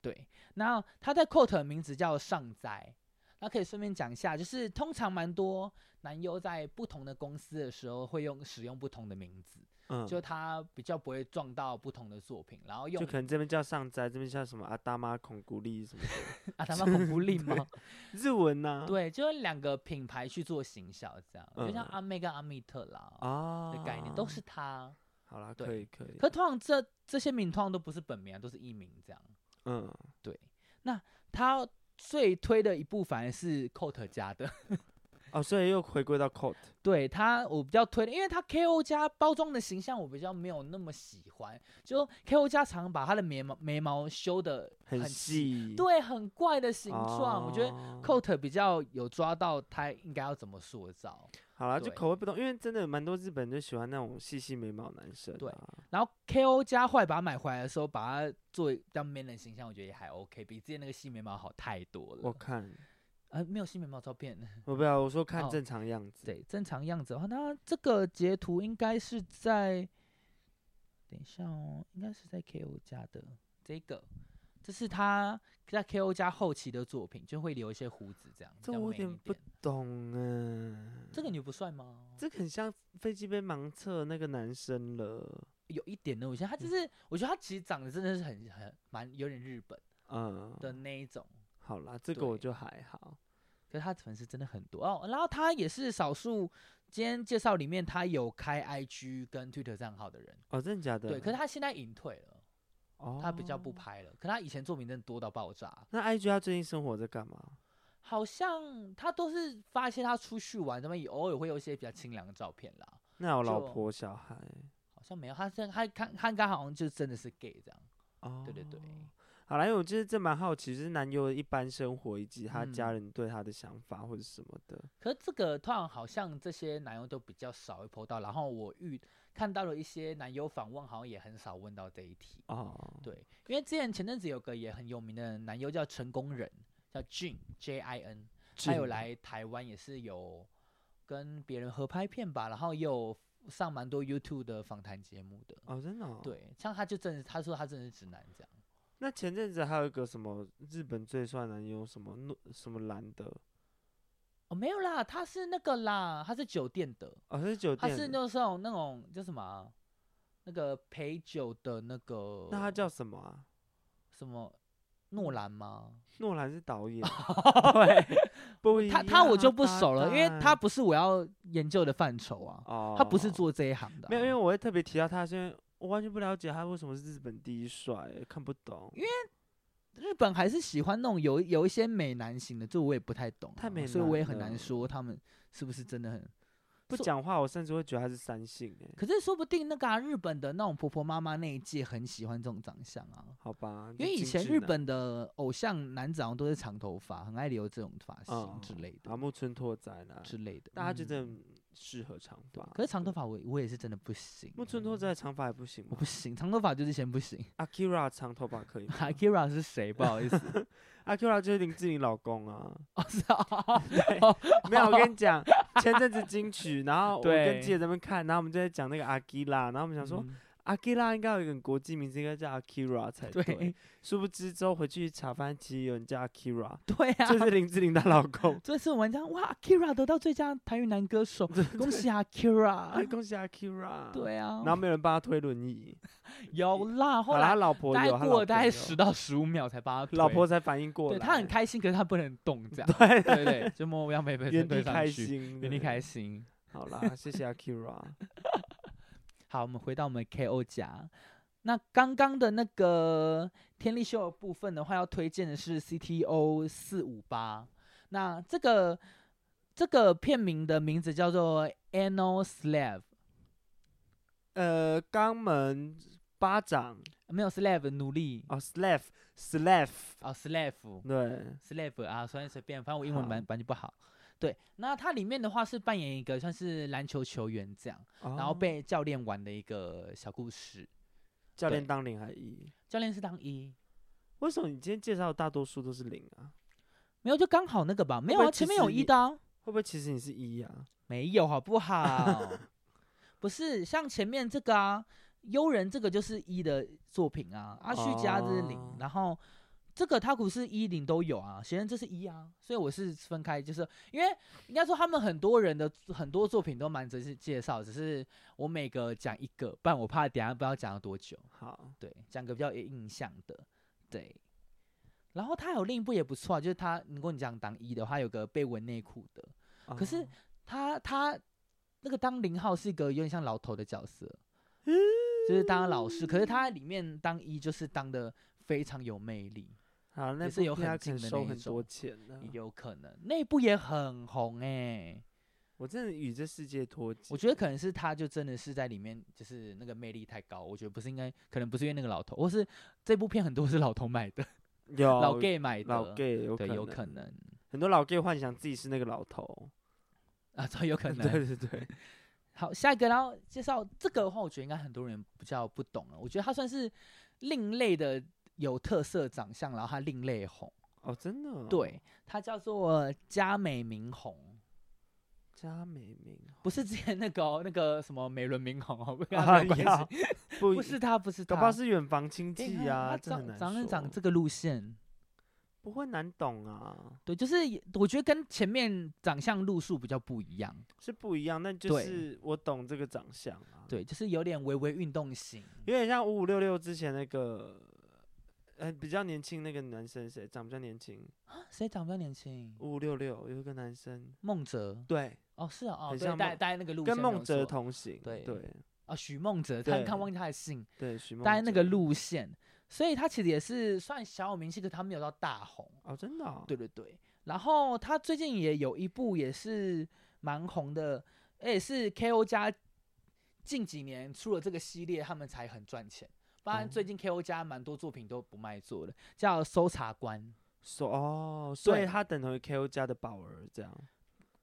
[SPEAKER 2] 对，然后他在 Coat 的名字叫上哉。那可以顺便讲一下，就是通常蛮多男优在不同的公司的时候会用使用不同的名字，嗯，就他比较不会撞到不同的作品，然后用
[SPEAKER 1] 就可能这边叫上哉，这边叫什么阿达玛孔古力什么的，[LAUGHS]
[SPEAKER 2] 阿达玛孔古力 [LAUGHS] 吗？
[SPEAKER 1] 日文呐、啊？
[SPEAKER 2] 对，就两个品牌去做行销这样，嗯、就像阿妹跟阿密特啦啊的概念都是他。
[SPEAKER 1] 好啦，可以可以。
[SPEAKER 2] 可通常这这些名通常都不是本名，都是艺名这样。嗯，对。那他。最推的一部反而是 Coat 家的 [LAUGHS]
[SPEAKER 1] 哦，所以又回归到 Coat。
[SPEAKER 2] 对他，我比较推的，因为他 KO 家包装的形象我比较没有那么喜欢。就 KO 家常把他的眉毛眉毛修的很细，对，很怪的形状。哦、我觉得 Coat 比较有抓到他应该要怎么塑造。
[SPEAKER 1] 好了，就口味不同，因为真的蛮多日本人就喜欢那种细细眉毛男生、啊。
[SPEAKER 2] 对，然后 KO 加坏把它买回来的时候，把它做比较 man 的形象，我觉得也还 OK，比之前那个细眉毛好太多了。
[SPEAKER 1] 我看，
[SPEAKER 2] 呃，没有细眉毛照片。[LAUGHS]
[SPEAKER 1] 我不要，我说看正常样子。
[SPEAKER 2] 哦、对，正常样子的话，那这个截图应该是在，等一下哦，应该是在 KO 加的这个。这是他在 KO 加后期的作品，就会留一些胡子这样。
[SPEAKER 1] 这我有点不懂啊。
[SPEAKER 2] 这个你不帅吗？
[SPEAKER 1] 这个很像飞机杯盲测那个男生了，
[SPEAKER 2] 有一点呢。我觉得他就是，嗯、我觉得他其实长得真的是很很蛮有点日本嗯的那一种。
[SPEAKER 1] 好啦，这个我就还好。
[SPEAKER 2] 可是他粉丝真的很多哦，然后他也是少数今天介绍里面他有开 IG 跟 Twitter 账号的人
[SPEAKER 1] 哦，真的假的？
[SPEAKER 2] 对，可是他现在隐退了，哦，他比较不拍了。可他以前作品真的多到爆炸。
[SPEAKER 1] 那 IG 他最近生活在干嘛？
[SPEAKER 2] 好像他都是发一些他出去玩，他们偶尔会有一些比较清凉的照片啦。
[SPEAKER 1] 那有老婆小孩？
[SPEAKER 2] 好像没有，他现在他看他刚好像就真的是 gay 这样。哦，对对对。
[SPEAKER 1] 好啦，因为我就是真蛮好奇，就是男友的一般生活以及他家人对他的想法或者什么的。嗯、
[SPEAKER 2] 可是这个突然好像这些男友都比较少会 po 到，然后我遇看到了一些男优访问，好像也很少问到这一题。哦，对，因为之前前阵子有个也很有名的男优叫成功人，叫 Jin J I N，他有来台湾也是有跟别人合拍片吧，然后也有上蛮多 YouTube 的访谈节目的。
[SPEAKER 1] 哦，真的、哦？
[SPEAKER 2] 对，像他就真的，他说他真的是直男这样。
[SPEAKER 1] 那前阵子还有一个什么日本最帅男优什么诺什么兰的
[SPEAKER 2] 哦，没有啦，他是那个啦，他是酒店的
[SPEAKER 1] 哦，他是酒店，
[SPEAKER 2] 他是那种那种叫什么、啊、那个陪酒的那个，
[SPEAKER 1] 那他叫什么啊？
[SPEAKER 2] 什么诺兰吗？
[SPEAKER 1] 诺兰是导演，[LAUGHS]
[SPEAKER 2] 对，[LAUGHS] 不他他我就不熟了，因为他不是我要研究的范畴啊，哦，他不是做这一行的、啊，
[SPEAKER 1] 没有，因为我会特别提到他现在。我完全不了解他为什么是日本第一帅，看不懂。
[SPEAKER 2] 因为日本还是喜欢那种有有一些美男型的，这我也不太懂、啊，
[SPEAKER 1] 太美，
[SPEAKER 2] 所以我也很难说他们是不是真的很
[SPEAKER 1] 不讲话。我甚至会觉得他是三性诶。
[SPEAKER 2] 可是说不定那个、啊、日本的那种婆婆妈妈那一届很喜欢这种长相啊。
[SPEAKER 1] 好吧，
[SPEAKER 2] 因为以前日本的偶像男子好像都是长头发，很爱留这种发型之类的。
[SPEAKER 1] 啊，木村拓哉啦
[SPEAKER 2] 之类的，
[SPEAKER 1] 大家觉得。适合长发，
[SPEAKER 2] 可是长头发我我也是真的不行。
[SPEAKER 1] 木村拓哉长发也不行吗？
[SPEAKER 2] 我不行，长头发就是先不行。[LAUGHS]
[SPEAKER 1] Akira 长头发可以吗？[LAUGHS]
[SPEAKER 2] Akira 是谁？不好意思，[LAUGHS]
[SPEAKER 1] Akira 就是林志玲老公啊。
[SPEAKER 2] 哦，是啊。
[SPEAKER 1] 没有，我跟你讲，前阵子金曲，然后我跟记者在那边看，然后我们就在讲那个 Akira，然后我们想说。嗯阿基拉应该有一个国际名字，应该叫阿基拉才对。对，殊不知之后回去查翻，其实有人叫阿基拉。
[SPEAKER 2] 对啊，
[SPEAKER 1] 就是林志玲的老公。[LAUGHS]
[SPEAKER 2] 这次我们讲哇，阿基拉得到最佳台语男歌手，恭喜阿基拉，
[SPEAKER 1] 恭喜阿基拉。
[SPEAKER 2] 对啊，
[SPEAKER 1] 然后没有人帮他推轮椅。[LAUGHS]
[SPEAKER 2] 有啦，后来他
[SPEAKER 1] 老婆有，
[SPEAKER 2] 过了大概十到十五秒才帮他推，
[SPEAKER 1] 老婆才反应过来。
[SPEAKER 2] 对，他很开心，可是他不能动，这样。[LAUGHS] 对对对，就默默让妹妹
[SPEAKER 1] 原地开心，
[SPEAKER 2] 原地开心。
[SPEAKER 1] 好啦，谢谢阿基拉。
[SPEAKER 2] 好，我们回到我们 KO 家。那刚刚的那个天力秀的部分的话，要推荐的是 CTO 四五八。那这个这个片名的名字叫做 Anal Slave，
[SPEAKER 1] 呃，肛门巴掌
[SPEAKER 2] 没有 slave 奴隶
[SPEAKER 1] 哦，slave slave
[SPEAKER 2] 哦，slave
[SPEAKER 1] 对
[SPEAKER 2] slave 啊，随便随便，反正我英文版版就不好。对，那它里面的话是扮演一个算是篮球球员这样，哦、然后被教练玩的一个小故事。
[SPEAKER 1] 教练当零还一？
[SPEAKER 2] 教练是当一。
[SPEAKER 1] 为什么你今天介绍的大多数都是零啊？
[SPEAKER 2] 没有，就刚好那个吧。没有啊，前面有一的、啊。
[SPEAKER 1] 会不会其实你是一啊？
[SPEAKER 2] 没有，好不好？[LAUGHS] 不是，像前面这个啊，悠人这个就是一的作品啊，阿旭家这是零，哦、然后。这个他古是一零都有啊，显然这是一啊，所以我是分开，就是因为应该说他们很多人的很多作品都蛮值得介绍，只是我每个讲一个，不然我怕等下不知道讲了多久。好，对，讲个比较有印象的，对。然后他有另一部也不错，啊就是他如果你讲当一的话，有个被纹内裤的，哦、可是他他那个当零号是一个有点像老头的角色，嗯、就是当老师，可是他里面当一就是当的非常有魅力。
[SPEAKER 1] 好，那是有很近的收很多钱的，
[SPEAKER 2] 有可能那部也很红哎、欸。
[SPEAKER 1] 我真的与这世界脱节。
[SPEAKER 2] 我觉得可能是他，就真的是在里面，就是那个魅力太高。我觉得不是应该，可能不是因为那个老头，或是这部片很多是老头买的，[LAUGHS]
[SPEAKER 1] 有
[SPEAKER 2] 老 gay 买的，
[SPEAKER 1] 老 gay 有
[SPEAKER 2] 对，有可能
[SPEAKER 1] 很多老 gay 幻想自己是那个老头
[SPEAKER 2] 啊，这有可 [LAUGHS] 能。
[SPEAKER 1] 对对对。[LAUGHS]
[SPEAKER 2] 好，下一个，然后介绍这个的话，我觉得应该很多人比较不懂了。我觉得他算是另类的。有特色长相，然后他另类红
[SPEAKER 1] 哦，真的、哦，
[SPEAKER 2] 对，他叫做嘉美明红，
[SPEAKER 1] 嘉美明
[SPEAKER 2] 不是之前那个、哦、那个什么美轮明红哦，不跟
[SPEAKER 1] 他
[SPEAKER 2] 没关系，[LAUGHS] 不，不是他，不是他，
[SPEAKER 1] 是远房亲戚啊，长
[SPEAKER 2] 长长这个路线
[SPEAKER 1] 不会难懂啊，
[SPEAKER 2] 对，就是我觉得跟前面长相路数比较不一样，
[SPEAKER 1] 是不一样，那就是我懂这个长相啊，
[SPEAKER 2] 对，就是有点微微运动型，
[SPEAKER 1] 有点像五五六六之前那个。呃，比较年轻那个男生谁？长比较年轻
[SPEAKER 2] 啊？谁长比较年轻？
[SPEAKER 1] 五五六六有一个男生，
[SPEAKER 2] 孟哲。
[SPEAKER 1] 对，
[SPEAKER 2] 哦，是啊，哦，对，带带那个路线，
[SPEAKER 1] 跟孟哲同行。对对。
[SPEAKER 2] 啊，许孟哲，他看忘记他的姓。
[SPEAKER 1] 对，许孟。
[SPEAKER 2] 带那个路线，所以他其实也是算小有名气，可他没有到大红。
[SPEAKER 1] 哦，真的、哦。
[SPEAKER 2] 对对对。然后他最近也有一部也是蛮红的，也是 KO 家近几年出了这个系列，他们才很赚钱。不然最近 KO 家蛮多作品都不卖座的，叫搜查官。
[SPEAKER 1] 搜哦，所以他等同于 KO 家的宝儿这样。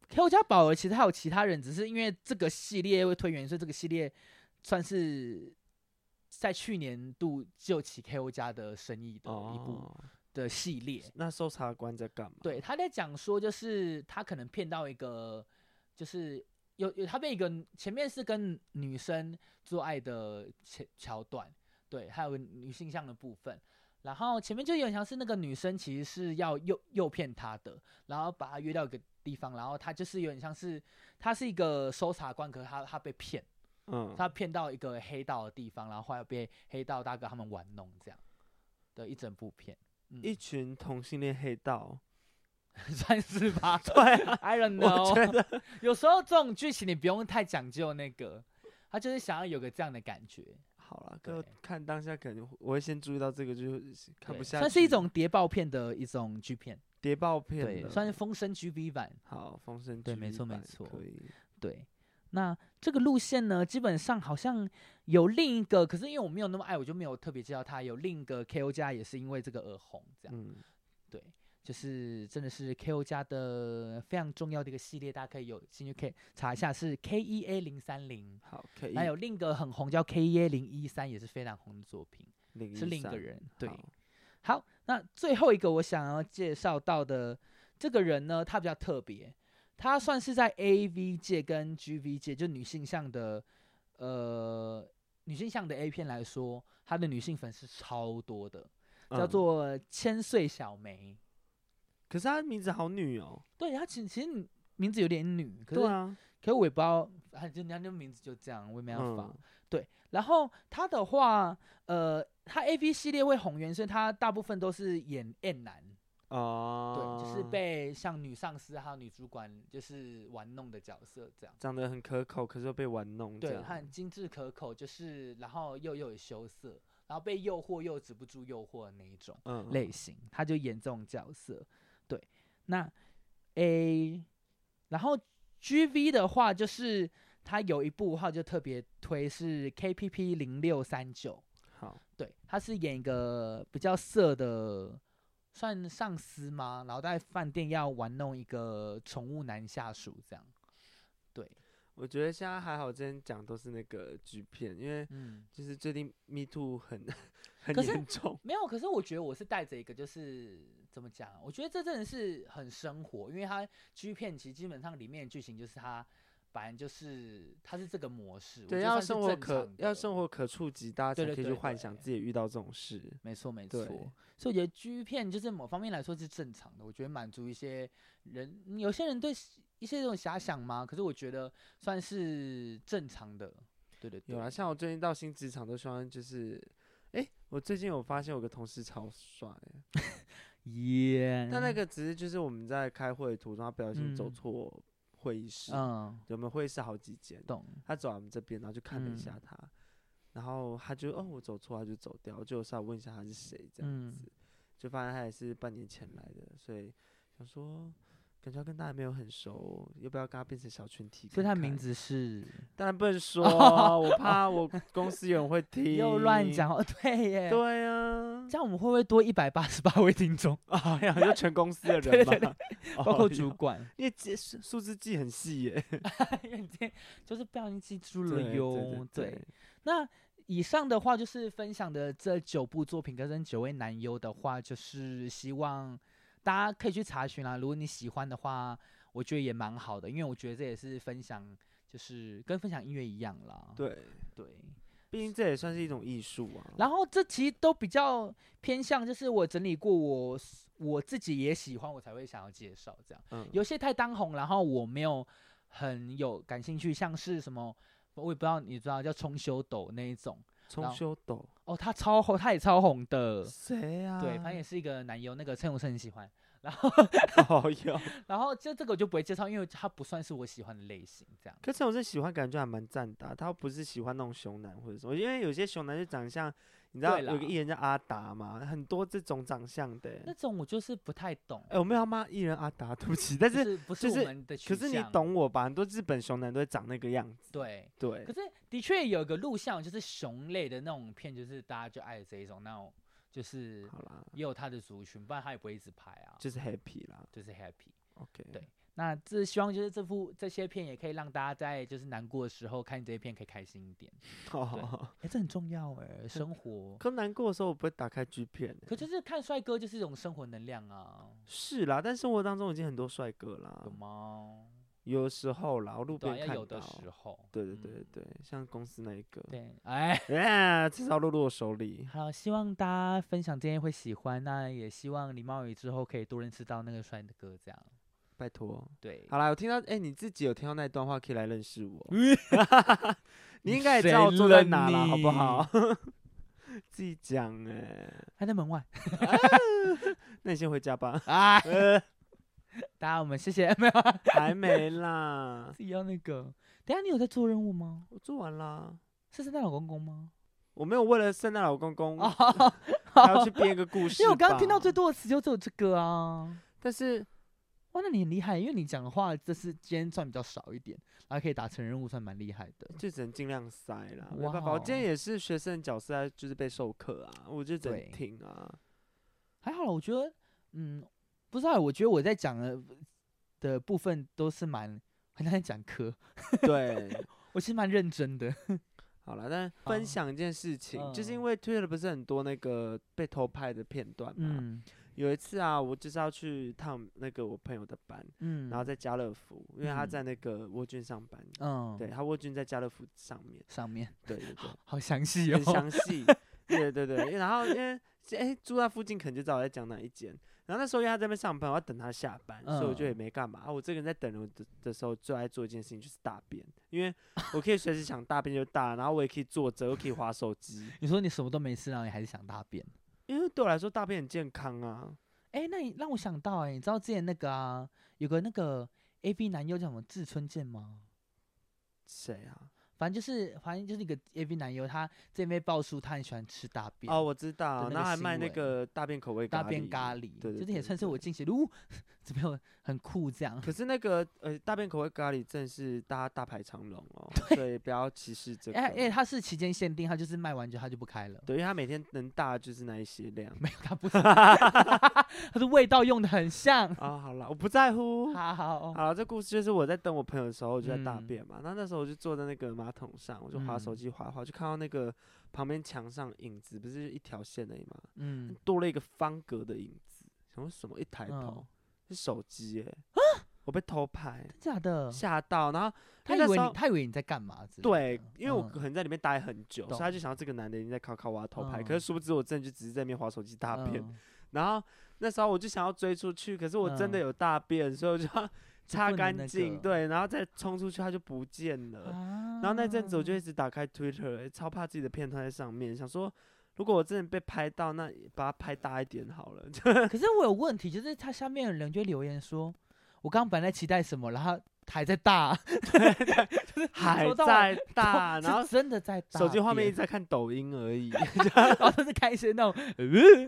[SPEAKER 2] KO 家宝儿其实还有其他人，只是因为这个系列会推远，所以这个系列算是在去年度救起 KO 家的生意的一部。哦的系列，
[SPEAKER 1] 那搜查官在干嘛？
[SPEAKER 2] 对，他在讲说，就是他可能骗到一个，就是有有他被一个前面是跟女生做爱的桥桥段，对，还有个女性向的部分，然后前面就有点像是那个女生其实是要诱诱骗他的，然后把他约到一个地方，然后他就是有点像是他是一个搜查官，可是他他被骗，嗯，他骗到一个黑道的地方，然后后来被黑道大哥他们玩弄这样的一整部片。
[SPEAKER 1] 一群同性恋黑道，[LAUGHS]
[SPEAKER 2] 算是吧。[LAUGHS]
[SPEAKER 1] 对
[SPEAKER 2] ，I don't know。我觉得有时候这种剧情你不用太讲究那个，他就是想要有个这样的感觉。
[SPEAKER 1] 好了，哥看当下可能我会先注意到这个，就是看不下去。
[SPEAKER 2] 算是一种谍报片的一种剧片，
[SPEAKER 1] 谍报片，
[SPEAKER 2] 对，算是风声 GB 版。
[SPEAKER 1] 好，风声
[SPEAKER 2] 对，没错没错，
[SPEAKER 1] 可以。
[SPEAKER 2] 对，那这个路线呢，基本上好像。有另一个，可是因为我没有那么爱，我就没有特别介绍他。有另一个 KO 加也是因为这个而红，这样。嗯、对，就是真的是 KO 家的非常重要的一个系列，大家可以有兴趣可以查一下，是 KEA 零三零。
[SPEAKER 1] 好，K。
[SPEAKER 2] 还有另一个很红叫 KEA 零一三，也是非常红的作品，是另一个人。对，好，好，那最后一个我想要介绍到的这个人呢，他比较特别，他算是在 AV 界跟 GV 界，就女性向的，呃。女性向的 A 片来说，她的女性粉丝超多的，叫做千岁小梅。
[SPEAKER 1] 可是她名字好女哦。
[SPEAKER 2] 对，她其实其实名字有点女。可是
[SPEAKER 1] 对啊。
[SPEAKER 2] 可是我也不知道，就人家那名字就这样，我也没办法。嗯、对，然后她的话，呃，她 A V 系列会红原，所以她大部分都是演 N 男。哦，对，就是被像女上司还有女主管就是玩弄的角色这样，
[SPEAKER 1] 长得很可口，可是又被玩弄。
[SPEAKER 2] 对，她很精致可口，就是然后又又有羞涩，然后被诱惑又止不住诱惑的那一种类型，她就演这种角色。对，那 A，然后 GV 的话，就是他有一部话就特别推是 KPP 零六三九，
[SPEAKER 1] 好，
[SPEAKER 2] 对，他是演一个比较色的。算上司吗？然后在饭店要玩弄一个宠物男下属，这样。对，
[SPEAKER 1] 我觉得现在还好，之前讲都是那个剧片，因为就是最近 Me Too 很很严重。
[SPEAKER 2] 没有，可是我觉得我是带着一个，就是怎么讲？我觉得这真的是很生活，因为它剧片其实基本上里面的剧情就是它。反正就是它是这个模式，
[SPEAKER 1] 对，要生活可要生活可触及，大家才可以去幻想自己遇到这种事。
[SPEAKER 2] 没错没错，所以我觉得 G 片就是某方面来说是正常的，我觉得满足一些人，有些人对一些这种遐想嘛，可是我觉得算是正常的。对对对，
[SPEAKER 1] 有啊，像我最近到新职场都希望就是，我最近有发现有个同事超帅，[LAUGHS]
[SPEAKER 2] 耶 Yeah，
[SPEAKER 1] 但那个只是就是我们在开会途中他不小心走错。嗯会议室，嗯，我们会议室好几间，
[SPEAKER 2] 懂。
[SPEAKER 1] 他走我们这边，然后就看了一下他，嗯、然后他就哦，我走错，他就走掉，就稍微问一下他是谁，这样子，嗯、就发现他也是半年前来的，所以想说。感觉跟大家没有很熟，要不要跟他变成小群体看看？
[SPEAKER 2] 所以他名字是，
[SPEAKER 1] 当然不能说，[LAUGHS] 我怕我公司有人会听。
[SPEAKER 2] 又乱讲，对耶。
[SPEAKER 1] 对啊，
[SPEAKER 2] 这样我们会不会多一百八十八位听众
[SPEAKER 1] 啊？呀，[LAUGHS] 就全公司的人嘛，对对对，
[SPEAKER 2] 包括主管，
[SPEAKER 1] 因为记数字记很细耶，[LAUGHS]
[SPEAKER 2] 就是不小心记住了哟。对，那以上的话就是分享的这九部作品，跟九位男优的话，就是希望。大家可以去查询啦，如果你喜欢的话，我觉得也蛮好的，因为我觉得这也是分享，就是跟分享音乐一样啦。
[SPEAKER 1] 对对，毕竟这也算是一种艺术啊。
[SPEAKER 2] 然后这其实都比较偏向，就是我整理过我，我我自己也喜欢，我才会想要介绍这样。嗯。有些太当红，然后我没有很有感兴趣，像是什么，我也不知道，你知道叫冲修斗那一种。
[SPEAKER 1] 冲修斗
[SPEAKER 2] 哦，他超红，他也超红的。
[SPEAKER 1] 谁啊？
[SPEAKER 2] 对，反正也是一个男优，那个陈永生很喜欢。然后
[SPEAKER 1] 哦 [LAUGHS] 哟，
[SPEAKER 2] 然后就这个我就不会介绍，因为他不算是我喜欢的类型，这样。
[SPEAKER 1] 可是陈永生喜欢，感觉还蛮赞的、啊。他不是喜欢那种熊男或者什么，因为有些熊男就长得像。你知道有个艺人叫阿达嘛？很多这种长相的。
[SPEAKER 2] 那种我就是不太懂。
[SPEAKER 1] 哎、欸，我没有骂艺人阿达，[LAUGHS] 对不起。但是、就是、
[SPEAKER 2] 不是我们的。
[SPEAKER 1] 可是你懂我吧？很多日本熊男都会长那个样子。
[SPEAKER 2] 对
[SPEAKER 1] 对。
[SPEAKER 2] 可是的确有一个录像，就是熊类的那种片，就是大家就爱这一种那种，就是好啦，也有他的族群，不然他也不会一直拍啊。
[SPEAKER 1] 就是 happy 啦，
[SPEAKER 2] 就是 happy。
[SPEAKER 1] OK。
[SPEAKER 2] 对。那这希望就是这部这些片也可以让大家在就是难过的时候看这些片可以开心一点。[LAUGHS] 哦，哎、欸，这很重要哎，[LAUGHS] 生活。
[SPEAKER 1] 可难过的时候我不会打开 G 片。
[SPEAKER 2] 可就是看帅哥就是一种生活能量啊。
[SPEAKER 1] 是啦，但生活当中已经很多帅哥啦。
[SPEAKER 2] 有吗？
[SPEAKER 1] 有时候啦，我路边看到。
[SPEAKER 2] 有的时候。
[SPEAKER 1] 对对对对，像公司那一个。
[SPEAKER 2] 对，哎，[LAUGHS]
[SPEAKER 1] 耶，至少落入我手里。
[SPEAKER 2] 好，希望大家分享今天会喜欢，那也希望李茂宇之后可以多认识到那个帅的哥这样。
[SPEAKER 1] 拜托，
[SPEAKER 2] 对，
[SPEAKER 1] 好啦，我听到，哎、欸，你自己有听到那段话，可以来认识我。[LAUGHS] 你应该也知道我坐在哪了，好不好？[LAUGHS] 自己讲，哎，
[SPEAKER 2] 还在门外。[LAUGHS]
[SPEAKER 1] 那你先回家吧。
[SPEAKER 2] 啊，大家我们谢谢，没有，
[SPEAKER 1] 还没啦。
[SPEAKER 2] 自己要那个，等下你有在做任务吗？
[SPEAKER 1] 我做完啦。
[SPEAKER 2] 是圣诞老公公吗？
[SPEAKER 1] 我没有为了圣诞老公公还要去编一个故事。
[SPEAKER 2] 因为我刚刚听到最多的词就只有这个啊，
[SPEAKER 1] 但是。
[SPEAKER 2] 哇，那你很厉害，因为你讲的话，这是今天算比较少一点，还可以达成任务，算蛮厉害的。
[SPEAKER 1] 就只能尽量塞啦，没办法。我今天也是学生角色，就是被授课啊，我就只能听啊。
[SPEAKER 2] 还好，我觉得，嗯，不知道，我觉得我在讲的的部分都是蛮很像在讲课。[LAUGHS]
[SPEAKER 1] 对，
[SPEAKER 2] 我其实蛮认真的。[LAUGHS]
[SPEAKER 1] 好了，但分享一件事情，嗯、就是因为 Twitter 不是很多那个被偷拍的片段嘛。嗯有一次啊，我就是要去趟那个我朋友的班，嗯，然后在家乐福，因为他在那个沃郡上班，嗯，对他沃郡在家乐福上面，
[SPEAKER 2] 上面，
[SPEAKER 1] 对对对，[LAUGHS]
[SPEAKER 2] 好详细哦，
[SPEAKER 1] 很详细，对对对，然后因为哎、欸、住在附近，可能就知道我在讲哪一间，然后那时候因为他在那边上班，我要等他下班，嗯、所以我就也没干嘛。啊，我这个人在等人的的时候最爱做一件事情就是大便，因为我可以随时想大便就大，然后我也可以坐着，又可以滑手机。[LAUGHS]
[SPEAKER 2] 你说你什么都没事，然后你还是想大便？
[SPEAKER 1] 因为对我来说大便很健康啊。
[SPEAKER 2] 哎、欸，那你让我想到、欸，哎，你知道之前那个啊，有个那个 A B 男优叫什么志村健吗？
[SPEAKER 1] 谁啊？
[SPEAKER 2] 反正就是，反正就是一个 A V 男优，他这边爆出他很喜欢吃大便。
[SPEAKER 1] 哦，我知道，然后还卖那个大便口味咖喱。
[SPEAKER 2] 大便咖喱，
[SPEAKER 1] 对，对，对，
[SPEAKER 2] 就是也算是我惊喜。呜，怎么有很酷这样？
[SPEAKER 1] 可是那个呃，大便口味咖喱正是大家大排长龙哦，[LAUGHS]
[SPEAKER 2] 对，
[SPEAKER 1] 所以不要歧视这个。
[SPEAKER 2] 哎，因为它是期间限定，它就是卖完就它就不开了。
[SPEAKER 1] 对，因为它每天能大就是那一些量。
[SPEAKER 2] 没有，它不是，[LAUGHS] 它是味道用的很像。
[SPEAKER 1] 啊、哦，好了，我不在乎。
[SPEAKER 2] 好好
[SPEAKER 1] 好了，这故事就是我在等我朋友的时候，我就在大便嘛。那、嗯、那时候我就坐在那个马桶上，我就。划手机划划，就看到那个旁边墙上影子，不是一条线而已吗？嗯，多了一个方格的影子。想说什么？一抬头、嗯、是手机耶、欸！我被偷拍，
[SPEAKER 2] 假的？吓
[SPEAKER 1] 到，然后
[SPEAKER 2] 他以为你，他以为你在干嘛？
[SPEAKER 1] 对，因为我可能在里面待很久，嗯、所以他就想到这个男的已经在考考我要偷拍。嗯、可是殊不知我真的就只是在那边划手机大便。嗯、然后那时候我就想要追出去，可是我真的有大便，嗯、所以我就要 [LAUGHS] 擦干净，那个、对，然后再冲出去，他就不见了。啊、然后那阵子我就一直打开 Twitter，、欸、超怕自己的片段在上面，想说如果我真的被拍到，那把它拍大一点好了。[LAUGHS]
[SPEAKER 2] 可是我有问题，就是他下面的人就留言说，我刚刚本来期待什么，然后。还在大，[LAUGHS] [LAUGHS]
[SPEAKER 1] 还在大，然后
[SPEAKER 2] 真的在大，
[SPEAKER 1] 手机画面一直在看抖音而已，
[SPEAKER 2] 然后都是看一些那种呃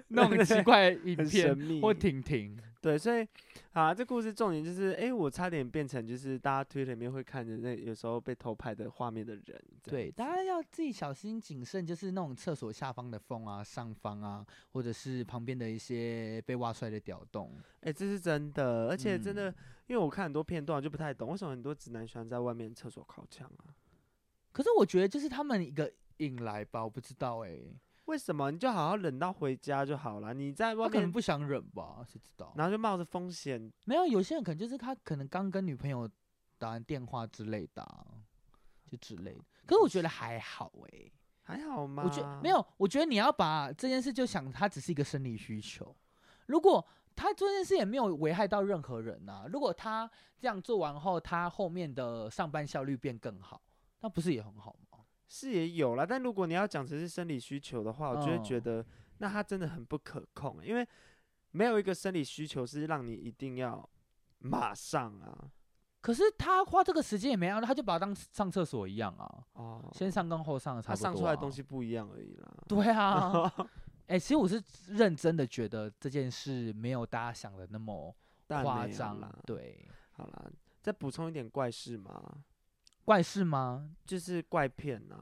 [SPEAKER 2] 那种奇怪影片或婷婷，
[SPEAKER 1] 对，所以啊，这故事重点就是，哎，我差点变成就是大家推里面会看着那有时候被偷拍的画面的人，
[SPEAKER 2] 对，大家要自己小心谨慎，就是那种厕所下方的缝啊、上方啊，或者是旁边的一些被挖出来的屌洞，
[SPEAKER 1] 哎，这是真的，而且真的。因为我看很多片段就不太懂，为什么很多直男喜欢在外面厕所靠墙啊？
[SPEAKER 2] 可是我觉得就是他们一个引来吧，我不知道哎、欸，
[SPEAKER 1] 为什么？你就好好忍到回家就好了。你在外面
[SPEAKER 2] 可能不想忍吧，谁知道？
[SPEAKER 1] 然后就冒着风险。
[SPEAKER 2] 没有，有些人可能就是他可能刚跟女朋友打完电话之类的、啊，就之类的。可是我觉得还好哎、欸，
[SPEAKER 1] 还好吗？
[SPEAKER 2] 我觉得没有，我觉得你要把这件事就想它只是一个生理需求，如果。他做这件事也没有危害到任何人呐、啊。如果他这样做完后，他后面的上班效率变更好，那不是也很好吗？
[SPEAKER 1] 是也有啦，但如果你要讲只是生理需求的话，我就会觉得那他真的很不可控，因为没有一个生理需求是让你一定要马上啊。
[SPEAKER 2] 可是他花这个时间也没有，他就把它当上厕所一样啊。
[SPEAKER 1] 哦，
[SPEAKER 2] 先上跟后上的差不多啊。
[SPEAKER 1] 他上出来的东西不一样而已啦。
[SPEAKER 2] 对啊，[LAUGHS] 哎、欸，其实我是认真的觉得这件事没有大家想的那么夸张啦。对，
[SPEAKER 1] 好啦，再补充一点怪事吗？
[SPEAKER 2] 怪事吗？
[SPEAKER 1] 就是怪片啊。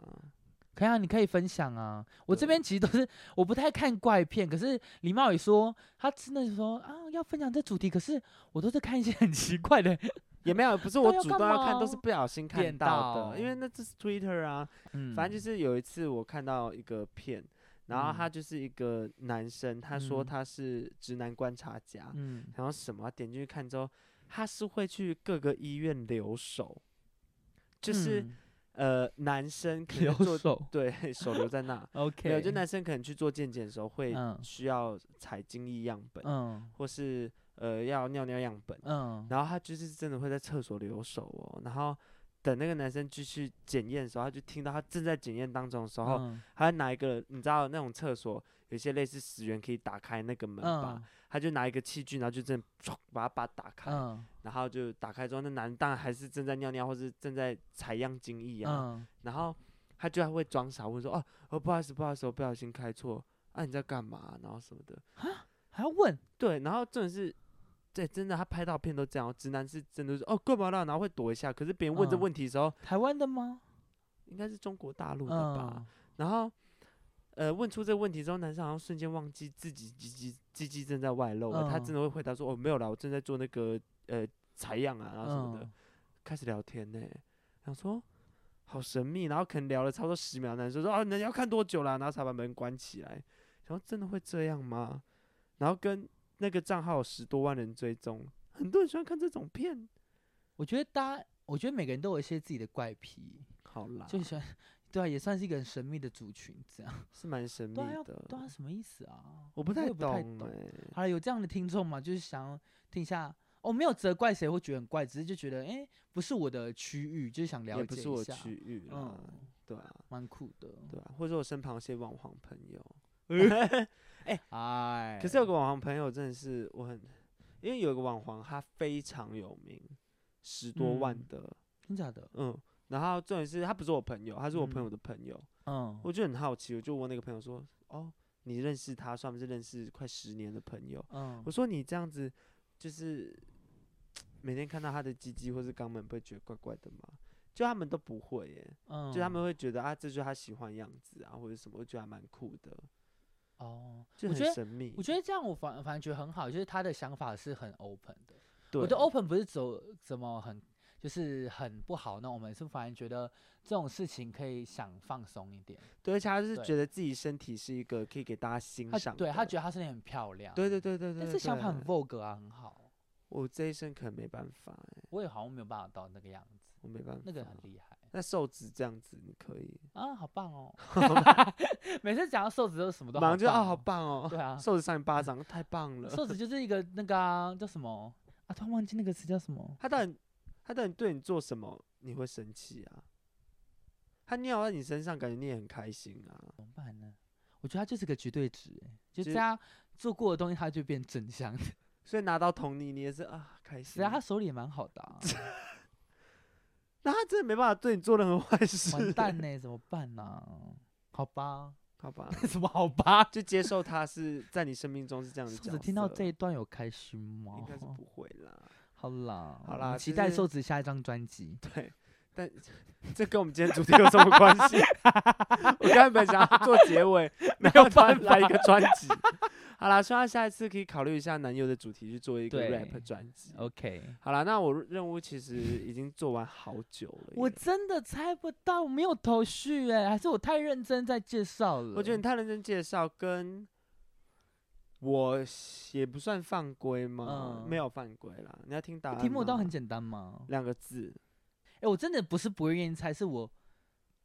[SPEAKER 2] 可以啊，你可以分享啊。我这边其实都是我不太看怪片，可是李茂也说他真的说啊要分享这主题，可是我都是看一些很奇怪的。[LAUGHS]
[SPEAKER 1] 也没有，不是 [LAUGHS] 我主动要看，都是不小心看到的。到因为那这是 Twitter 啊，嗯，反正就是有一次我看到一个片，然后他就是一个男生，他说他是直男观察家，嗯，然后什么点进去看之后，他是会去各个医院留守，就是、嗯、呃男生可能做对手留在那，[LAUGHS]
[SPEAKER 2] OK，
[SPEAKER 1] 有就男生可能去做健检的时候会需要采精液样本，嗯，或是。呃，要尿尿样本，嗯，然后他就是真的会在厕所留守哦，然后等那个男生继续检验的时候，他就听到他正在检验当中的时候，嗯、他拿一个，你知道那种厕所有些类似十元可以打开那个门吧，嗯、他就拿一个器具，然后就这样把它把它打开，嗯、然后就打开之后，那男的当然还是正在尿尿或是正在采样精液啊，嗯、然后他就还会装傻问说，哦，哦，不好意思，不好意思，我不小心开错，啊，你在干嘛？然后什么的，
[SPEAKER 2] 啊还要问？
[SPEAKER 1] 对，然后真的是。对，真的，他拍到片都这样。直男是真的是哦，干嘛啦？然后会躲一下。可是别人问这问题的时候，
[SPEAKER 2] 嗯、台湾的吗？
[SPEAKER 1] 应该是中国大陆的吧。嗯、然后，呃，问出这个问题之后，男生好像瞬间忘记自己鸡鸡鸡鸡正在外露他真的会回答说：“哦，没有啦，我正在做那个呃采样啊，然后什么的。嗯”开始聊天呢，想说好神秘。然后可能聊了差不多十秒，男生说：“啊，你要看多久啦？”然后才把门关起来。然后真的会这样吗？然后跟。那个账号有十多万人追踪，很多人喜欢看这种片。
[SPEAKER 2] 我觉得大家，我觉得每个人都有一些自己的怪癖。
[SPEAKER 1] 好啦，
[SPEAKER 2] 就喜欢，对啊，也算是一个很神秘的族群，这样 [LAUGHS]
[SPEAKER 1] 是蛮神秘的。
[SPEAKER 2] 对啊，什么意思啊？
[SPEAKER 1] 我不太懂。
[SPEAKER 2] 好了，有这样的听众嘛？就是想要听一下，哦，没有责怪谁，会觉得很怪，只是就觉得，哎，欸，不是我的区域，就是想了解一下。
[SPEAKER 1] 也不是我区域，嗯，对啊，
[SPEAKER 2] 蛮酷的，
[SPEAKER 1] 对啊，或者我身旁有些网红朋友。[LAUGHS] 哎，哎，可是有个网红朋友真的是我很，因为有个网红他非常有名，十多万的，嗯、
[SPEAKER 2] 真假的？
[SPEAKER 1] 嗯，然后重点是他不是我朋友，他是我朋友的朋友，嗯，我就很好奇，我就问那个朋友说，哦，你认识他，算不是认识快十年的朋友？嗯，我说你这样子就是 [TSK] 每天看到他的鸡鸡或是肛门，不会觉得怪怪的吗？就他们都不会耶，嗯，就他们会觉得啊，这就是他喜欢的样子啊，或者什么，我觉得还蛮酷的。
[SPEAKER 2] 哦，
[SPEAKER 1] 就很神秘。
[SPEAKER 2] 我觉得这样我反反正觉得很好，就是他的想法是很 open 的。对，我的 open 不是走怎么很就是很不好，那我们是反而觉得这种事情可以想放松一点。
[SPEAKER 1] 对，而且他是觉得自己身体是一个可以给大家欣赏。
[SPEAKER 2] 对，他觉得他身体很漂亮。
[SPEAKER 1] 对对对对对，
[SPEAKER 2] 但是想法很 vogue 啊，很好。
[SPEAKER 1] 我这一生可能没办法，
[SPEAKER 2] 我也好像没有办法到那个样子，
[SPEAKER 1] 我没办法，
[SPEAKER 2] 那个很厉害。
[SPEAKER 1] 那瘦子这样子你可以
[SPEAKER 2] 啊，好棒哦！[LAUGHS] 每次讲到瘦子都什么都好，
[SPEAKER 1] 忙就啊，好棒哦！
[SPEAKER 2] 对啊，
[SPEAKER 1] 瘦子上你巴掌，太棒了！
[SPEAKER 2] 瘦子就是一个那个啊，叫什么啊？突然忘记那个词叫什么？
[SPEAKER 1] 他到底他到底对你做什么你会生气啊？他尿在你身上，感觉你也很开心啊？
[SPEAKER 2] 怎么办呢？我觉得他就是个绝对值，就这样做过的东西，他就变正向的。[LAUGHS]
[SPEAKER 1] 所以拿到桶你，你也是啊，开心。
[SPEAKER 2] 对啊，他手里也蛮好的啊。[LAUGHS]
[SPEAKER 1] 那他真的没办法对你做任何坏事，
[SPEAKER 2] 完蛋呢？怎么办呢、啊？好吧，
[SPEAKER 1] 好吧，[LAUGHS]
[SPEAKER 2] 什么好吧？
[SPEAKER 1] 就接受他是在你生命中是这样的。
[SPEAKER 2] 瘦子听到这一段有开心吗？
[SPEAKER 1] 应该是不会啦。
[SPEAKER 2] 好啦，
[SPEAKER 1] 好啦，
[SPEAKER 2] 期待瘦子下一张专辑。
[SPEAKER 1] 对，但这跟我们今天主题有什么关系？[LAUGHS] 我刚才本想要做结尾，[LAUGHS] 没有突然来一个专辑。[LAUGHS] 好啦，希望下一次可以考虑一下男友的主题去做一个 rap 专辑。
[SPEAKER 2] OK，
[SPEAKER 1] 好啦，那我任务其实已经做完好久了。
[SPEAKER 2] 我真的猜不到，没有头绪哎，还是我太认真在介绍了？
[SPEAKER 1] 我觉得你太认真介绍，跟我也不算犯规吗？嗯、没有犯规啦。你要听答案？
[SPEAKER 2] 题目倒很简单吗？
[SPEAKER 1] 两个字。
[SPEAKER 2] 哎、欸，我真的不是不愿意猜，是我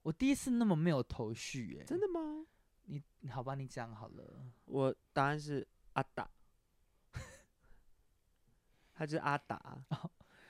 [SPEAKER 2] 我第一次那么没有头绪哎。
[SPEAKER 1] 真的吗？
[SPEAKER 2] 你好吧，你讲好了。
[SPEAKER 1] 我答案是阿达，[LAUGHS] 他就是阿达。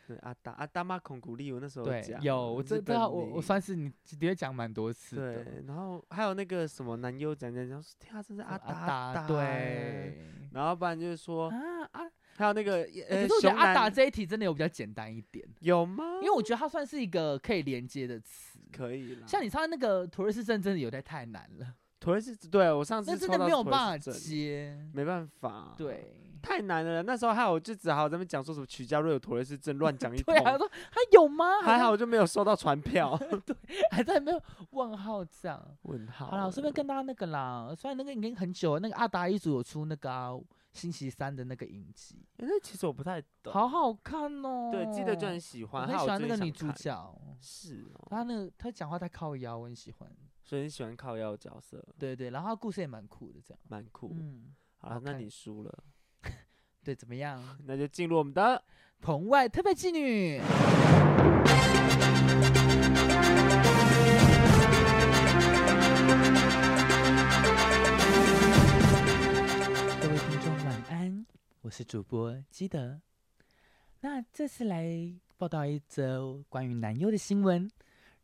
[SPEAKER 1] 对阿达阿达玛孔古力，我那时候
[SPEAKER 2] 对有，我知道我我算是你直接讲蛮多次
[SPEAKER 1] 对，然后还有那个什么男优讲讲讲，天啊，这是阿达阿达
[SPEAKER 2] 对，
[SPEAKER 1] 然后不然就是说
[SPEAKER 2] 啊啊，
[SPEAKER 1] 还有那个呃，
[SPEAKER 2] 可是我觉得阿达这一题真的有比较简单一点，
[SPEAKER 1] 有吗？
[SPEAKER 2] 因为我觉得它算是一个可以连接的词，
[SPEAKER 1] 可以啦。
[SPEAKER 2] 像你唱那个土瑞斯镇真的有点太难了。
[SPEAKER 1] 土瑞斯对我上次
[SPEAKER 2] 真的没有办法接，
[SPEAKER 1] 没办法，
[SPEAKER 2] 对，
[SPEAKER 1] 太难了。那时候还有就只好在那边讲说什么曲家瑞有妥瑞氏症，乱讲一通。[LAUGHS]
[SPEAKER 2] 对啊，说还有吗？[LAUGHS]
[SPEAKER 1] 还好我就没有收到传票，
[SPEAKER 2] 对，[LAUGHS] 还在没有问号这样。
[SPEAKER 1] 问号。
[SPEAKER 2] 好了，我顺便跟大家那个啦，虽然那个已经很久了，那个阿达一组有出那个、啊、星期三的那个影集，
[SPEAKER 1] 那其实我不太懂，
[SPEAKER 2] 好好看哦。
[SPEAKER 1] 对，记得就很喜欢，
[SPEAKER 2] 很喜欢那个女主角，
[SPEAKER 1] 是哦，
[SPEAKER 2] 她那个她讲话太靠腰，我很喜欢。
[SPEAKER 1] 所以你喜欢靠腰角色，
[SPEAKER 2] 对对，然后故事也蛮酷的，这样
[SPEAKER 1] 蛮酷。嗯，好了，那你输了，
[SPEAKER 2] 对，怎么样？[LAUGHS]
[SPEAKER 1] 那就进入我们的
[SPEAKER 2] 棚外特派妓女。各位听众晚安，我是主播基德。那这次来报道一则关于男优的新闻。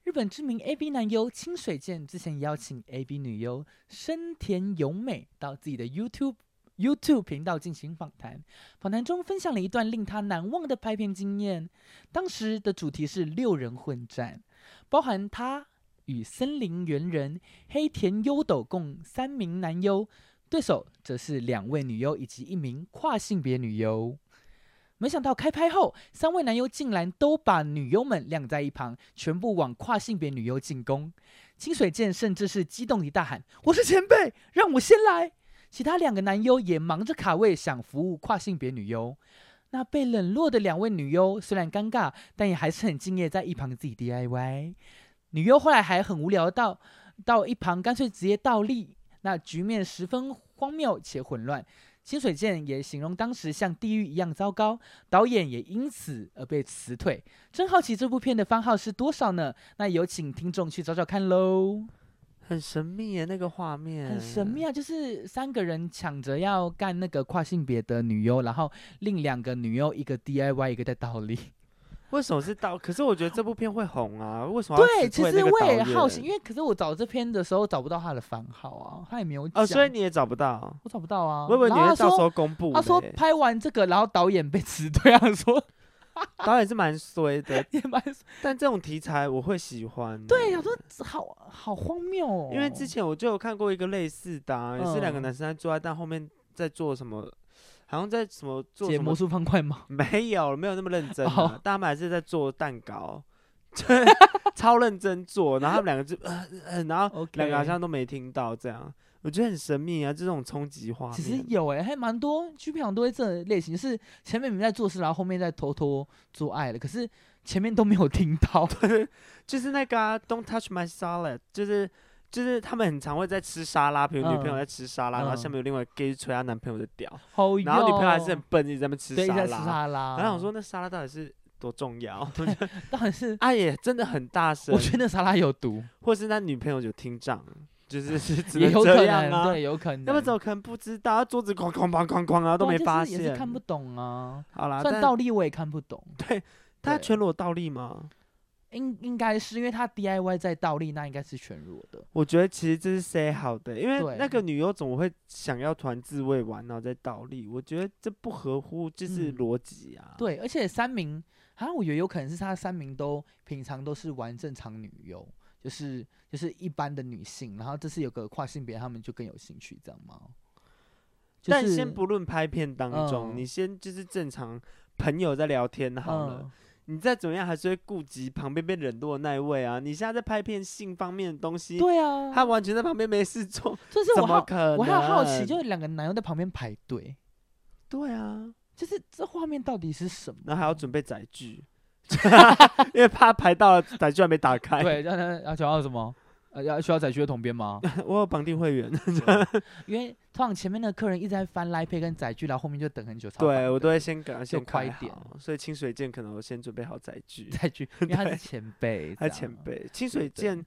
[SPEAKER 2] 日本知名 A B 男优清水健之前邀请 A B 女优深田咏美到自己的 YouTube YouTube 频道进行访谈，访谈中分享了一段令他难忘的拍片经验。当时的主题是六人混战，包含他与森林猿人黑田优斗共三名男优，对手则是两位女优以及一名跨性别女优。没想到开拍后，三位男优竟然都把女优们晾在一旁，全部往跨性别女优进攻。清水健甚至是激动地大喊：“我是前辈，让我先来！”其他两个男优也忙着卡位，想服务跨性别女优。那被冷落的两位女优虽然尴尬，但也还是很敬业，在一旁自己 DIY。女优后来还很无聊到，到一旁干脆直接倒立，那局面十分荒谬且混乱。清水健也形容当时像地狱一样糟糕，导演也因此而被辞退。真好奇这部片的番号是多少呢？那有请听众去找找看喽。
[SPEAKER 1] 很神秘耶，那个画面
[SPEAKER 2] 很神秘啊，就是三个人抢着要干那个跨性别的女优，然后另两个女优一个 DIY，一个在倒立。[LAUGHS]
[SPEAKER 1] 为什么是倒？可是我觉得这部片会红啊！为什么？
[SPEAKER 2] 对，其实我也好奇，因为可是我找这篇的时候找不到他的番号啊，他也没有讲。
[SPEAKER 1] 哦，所以你也找不到？
[SPEAKER 2] 我找不到啊。
[SPEAKER 1] 我以为你会到时候公布。
[SPEAKER 2] 他说拍完这个，然后导演被辞退啊，说 [LAUGHS]
[SPEAKER 1] 导演是蛮衰的，[LAUGHS]
[SPEAKER 2] 也蛮衰。
[SPEAKER 1] 但这种题材我会喜欢。
[SPEAKER 2] 对，我说好好荒谬哦。
[SPEAKER 1] 因为之前我就有看过一个类似的，也是两个男生在做爱，但后面在做什么？好像在什么做什
[SPEAKER 2] 么魔术方块吗？[LAUGHS]
[SPEAKER 1] 没有，没有那么认真、啊。Oh. 但他们还是在做蛋糕，超认真做。然后他们两个就呃呃，然后两个好像都没听到，这样.我觉得很神秘啊，就这种冲击画面。
[SPEAKER 2] 其实有诶、欸，还蛮多剧片都会这类型，是前面你们在做事，然后后面在偷偷做爱了，可是前面都没有听到。[LAUGHS]
[SPEAKER 1] 就是那个、啊、Don't touch my salad，就是。就是他们很常会在吃沙拉，比如女朋友在吃沙拉，嗯、然后下面有另外一个 gay 吹她男朋友的屌，
[SPEAKER 2] 嗯、
[SPEAKER 1] 然后女朋友还是很笨，一直在吃沙拉。
[SPEAKER 2] 吃沙拉。
[SPEAKER 1] 然后我说那沙拉到底是多重要？[LAUGHS] 对 [LAUGHS]
[SPEAKER 2] 当然是。
[SPEAKER 1] 阿爷真的很大声。
[SPEAKER 2] 我觉得那沙拉有毒，
[SPEAKER 1] 或是那女朋友有听障，就是 [LAUGHS] 是只
[SPEAKER 2] 能这样、啊、
[SPEAKER 1] 也有可能，
[SPEAKER 2] 对，有可能。
[SPEAKER 1] 要不怎么可能不知道？桌子哐哐哐哐哐啊，都没发现。
[SPEAKER 2] 也是看不懂啊。
[SPEAKER 1] 好啦，
[SPEAKER 2] 算倒立我也看不懂。
[SPEAKER 1] 对，[LAUGHS] 他全裸倒立吗？
[SPEAKER 2] 应应该是因为他 DIY 在倒立，那应该是全裸的。
[SPEAKER 1] 我觉得其实这是 say 好的，因为那个女优怎么会想要团自慰完然后再倒立？我觉得这不合乎就是逻辑啊、嗯。
[SPEAKER 2] 对，而且三名好像我觉得有可能是他三名都平常都是玩正常女优，就是就是一般的女性，然后这次有个跨性别，他们就更有兴趣，这样吗？
[SPEAKER 1] 就是、但先不论拍片当中，嗯、你先就是正常朋友在聊天好了。嗯你再怎么样还是会顾及旁边被冷落的那一位啊！你现在在拍片性方面的东西，
[SPEAKER 2] 对啊，
[SPEAKER 1] 他完全在旁边没事做，[LAUGHS]
[SPEAKER 2] 就是我
[SPEAKER 1] 怎么可能？
[SPEAKER 2] 我还好奇，就是两个男优在旁边排队，
[SPEAKER 1] 对啊，
[SPEAKER 2] 就是这画面到底是什么？
[SPEAKER 1] 然后还要准备载具，[LAUGHS] 因为怕排到了载具还没打开。
[SPEAKER 2] 对，让他要想要什么？呃，要需要载具的统编吗？[LAUGHS]
[SPEAKER 1] 我有绑定会员，
[SPEAKER 2] 因为通常前面的客人一直在翻 Line Pay 跟载具，然后后面就等很久。
[SPEAKER 1] 对，我都会先赶，先
[SPEAKER 2] 快一点。
[SPEAKER 1] 所以清水健可能我先准备好载具，
[SPEAKER 2] 载具，因为他是前辈，[LAUGHS]
[SPEAKER 1] 他前辈。清水健，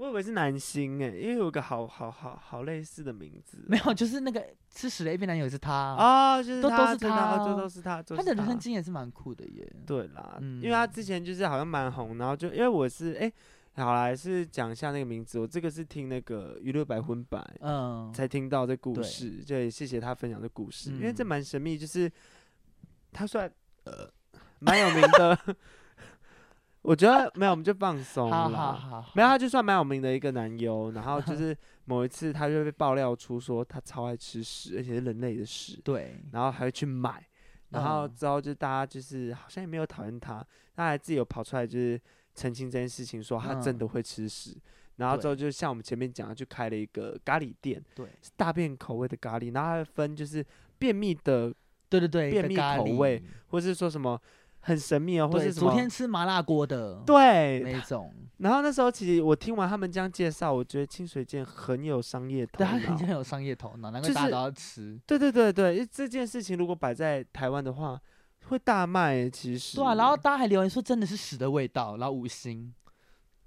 [SPEAKER 1] 我以为是男星诶，因为有个好好好好类似的名字。[LAUGHS]
[SPEAKER 2] 没有，就是那个吃屎的 A 片男友也是他
[SPEAKER 1] 啊，就是
[SPEAKER 2] 都都是他，
[SPEAKER 1] 都都是他。
[SPEAKER 2] 他的人生经验是蛮酷的耶。
[SPEAKER 1] 对啦，因为他之前就是好像蛮红，然后就因为我是哎，好来是讲一下那个名字，我这个是听那个娱乐百分百嗯才听到这故事，就谢谢他分享的故事，因为这蛮神秘，就是他算呃蛮有名的。[LAUGHS] [LAUGHS] 我觉得没有，我们就放松了。好好好，没有，他就算蛮有名的一个男优。然后就 [LAUGHS] 是某一次，他就被爆料出说他超爱吃屎，而且是人类的屎。对。然后还会去买。然后之后就大家就是好像也没有讨厌他，他还自己有跑出来就是澄清这件事情，说他真的会吃屎。然后之后就像我们前面讲的，就开了一个咖喱店，对，是大便口味的咖喱。然后还分就是便秘的，对对对，便秘口味，或是说什么。很神秘哦，或是什么？
[SPEAKER 2] 昨天吃麻辣锅的，
[SPEAKER 1] 对，
[SPEAKER 2] 那种。
[SPEAKER 1] 然后那时候其实我听完他们这样介绍，我觉得清水健很有商业头脑，
[SPEAKER 2] 对，他很有商业头脑，难怪大家都要吃。
[SPEAKER 1] 对对对对，这件事情如果摆在台湾的话，会大卖。其实
[SPEAKER 2] 对啊，然后大家还留言说真的是屎的味道，然后五星。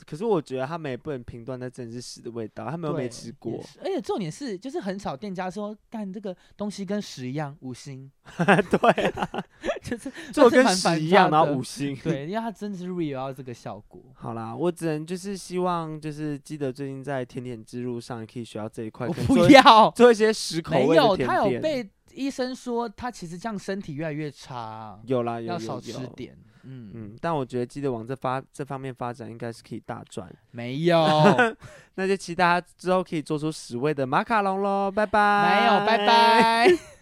[SPEAKER 1] 可是我觉得他们也不能评断那真的是屎的味道，他们又没吃过。
[SPEAKER 2] 而且重点是，就是很少店家说干这个东西跟屎一样五星。[LAUGHS]
[SPEAKER 1] 对啊，[LAUGHS] 就是做跟屎一样，然后五星。
[SPEAKER 2] 对，因为他真的是 real 这个效果。
[SPEAKER 1] 好啦，我只能就是希望，就是记得最近在甜点之路上也可以学到这一块。
[SPEAKER 2] 我不要
[SPEAKER 1] 做一些屎口味的甜点。
[SPEAKER 2] 没有，他有被医生说他其实这样身体越来越差。
[SPEAKER 1] 有啦，有
[SPEAKER 2] 要少吃点。
[SPEAKER 1] 嗯嗯，但我觉得记得往这发这方面发展，应该是可以大赚。
[SPEAKER 2] 没有，[LAUGHS]
[SPEAKER 1] 那就期待他之后可以做出十位的马卡龙喽，拜拜。
[SPEAKER 2] 没有，拜拜。[LAUGHS]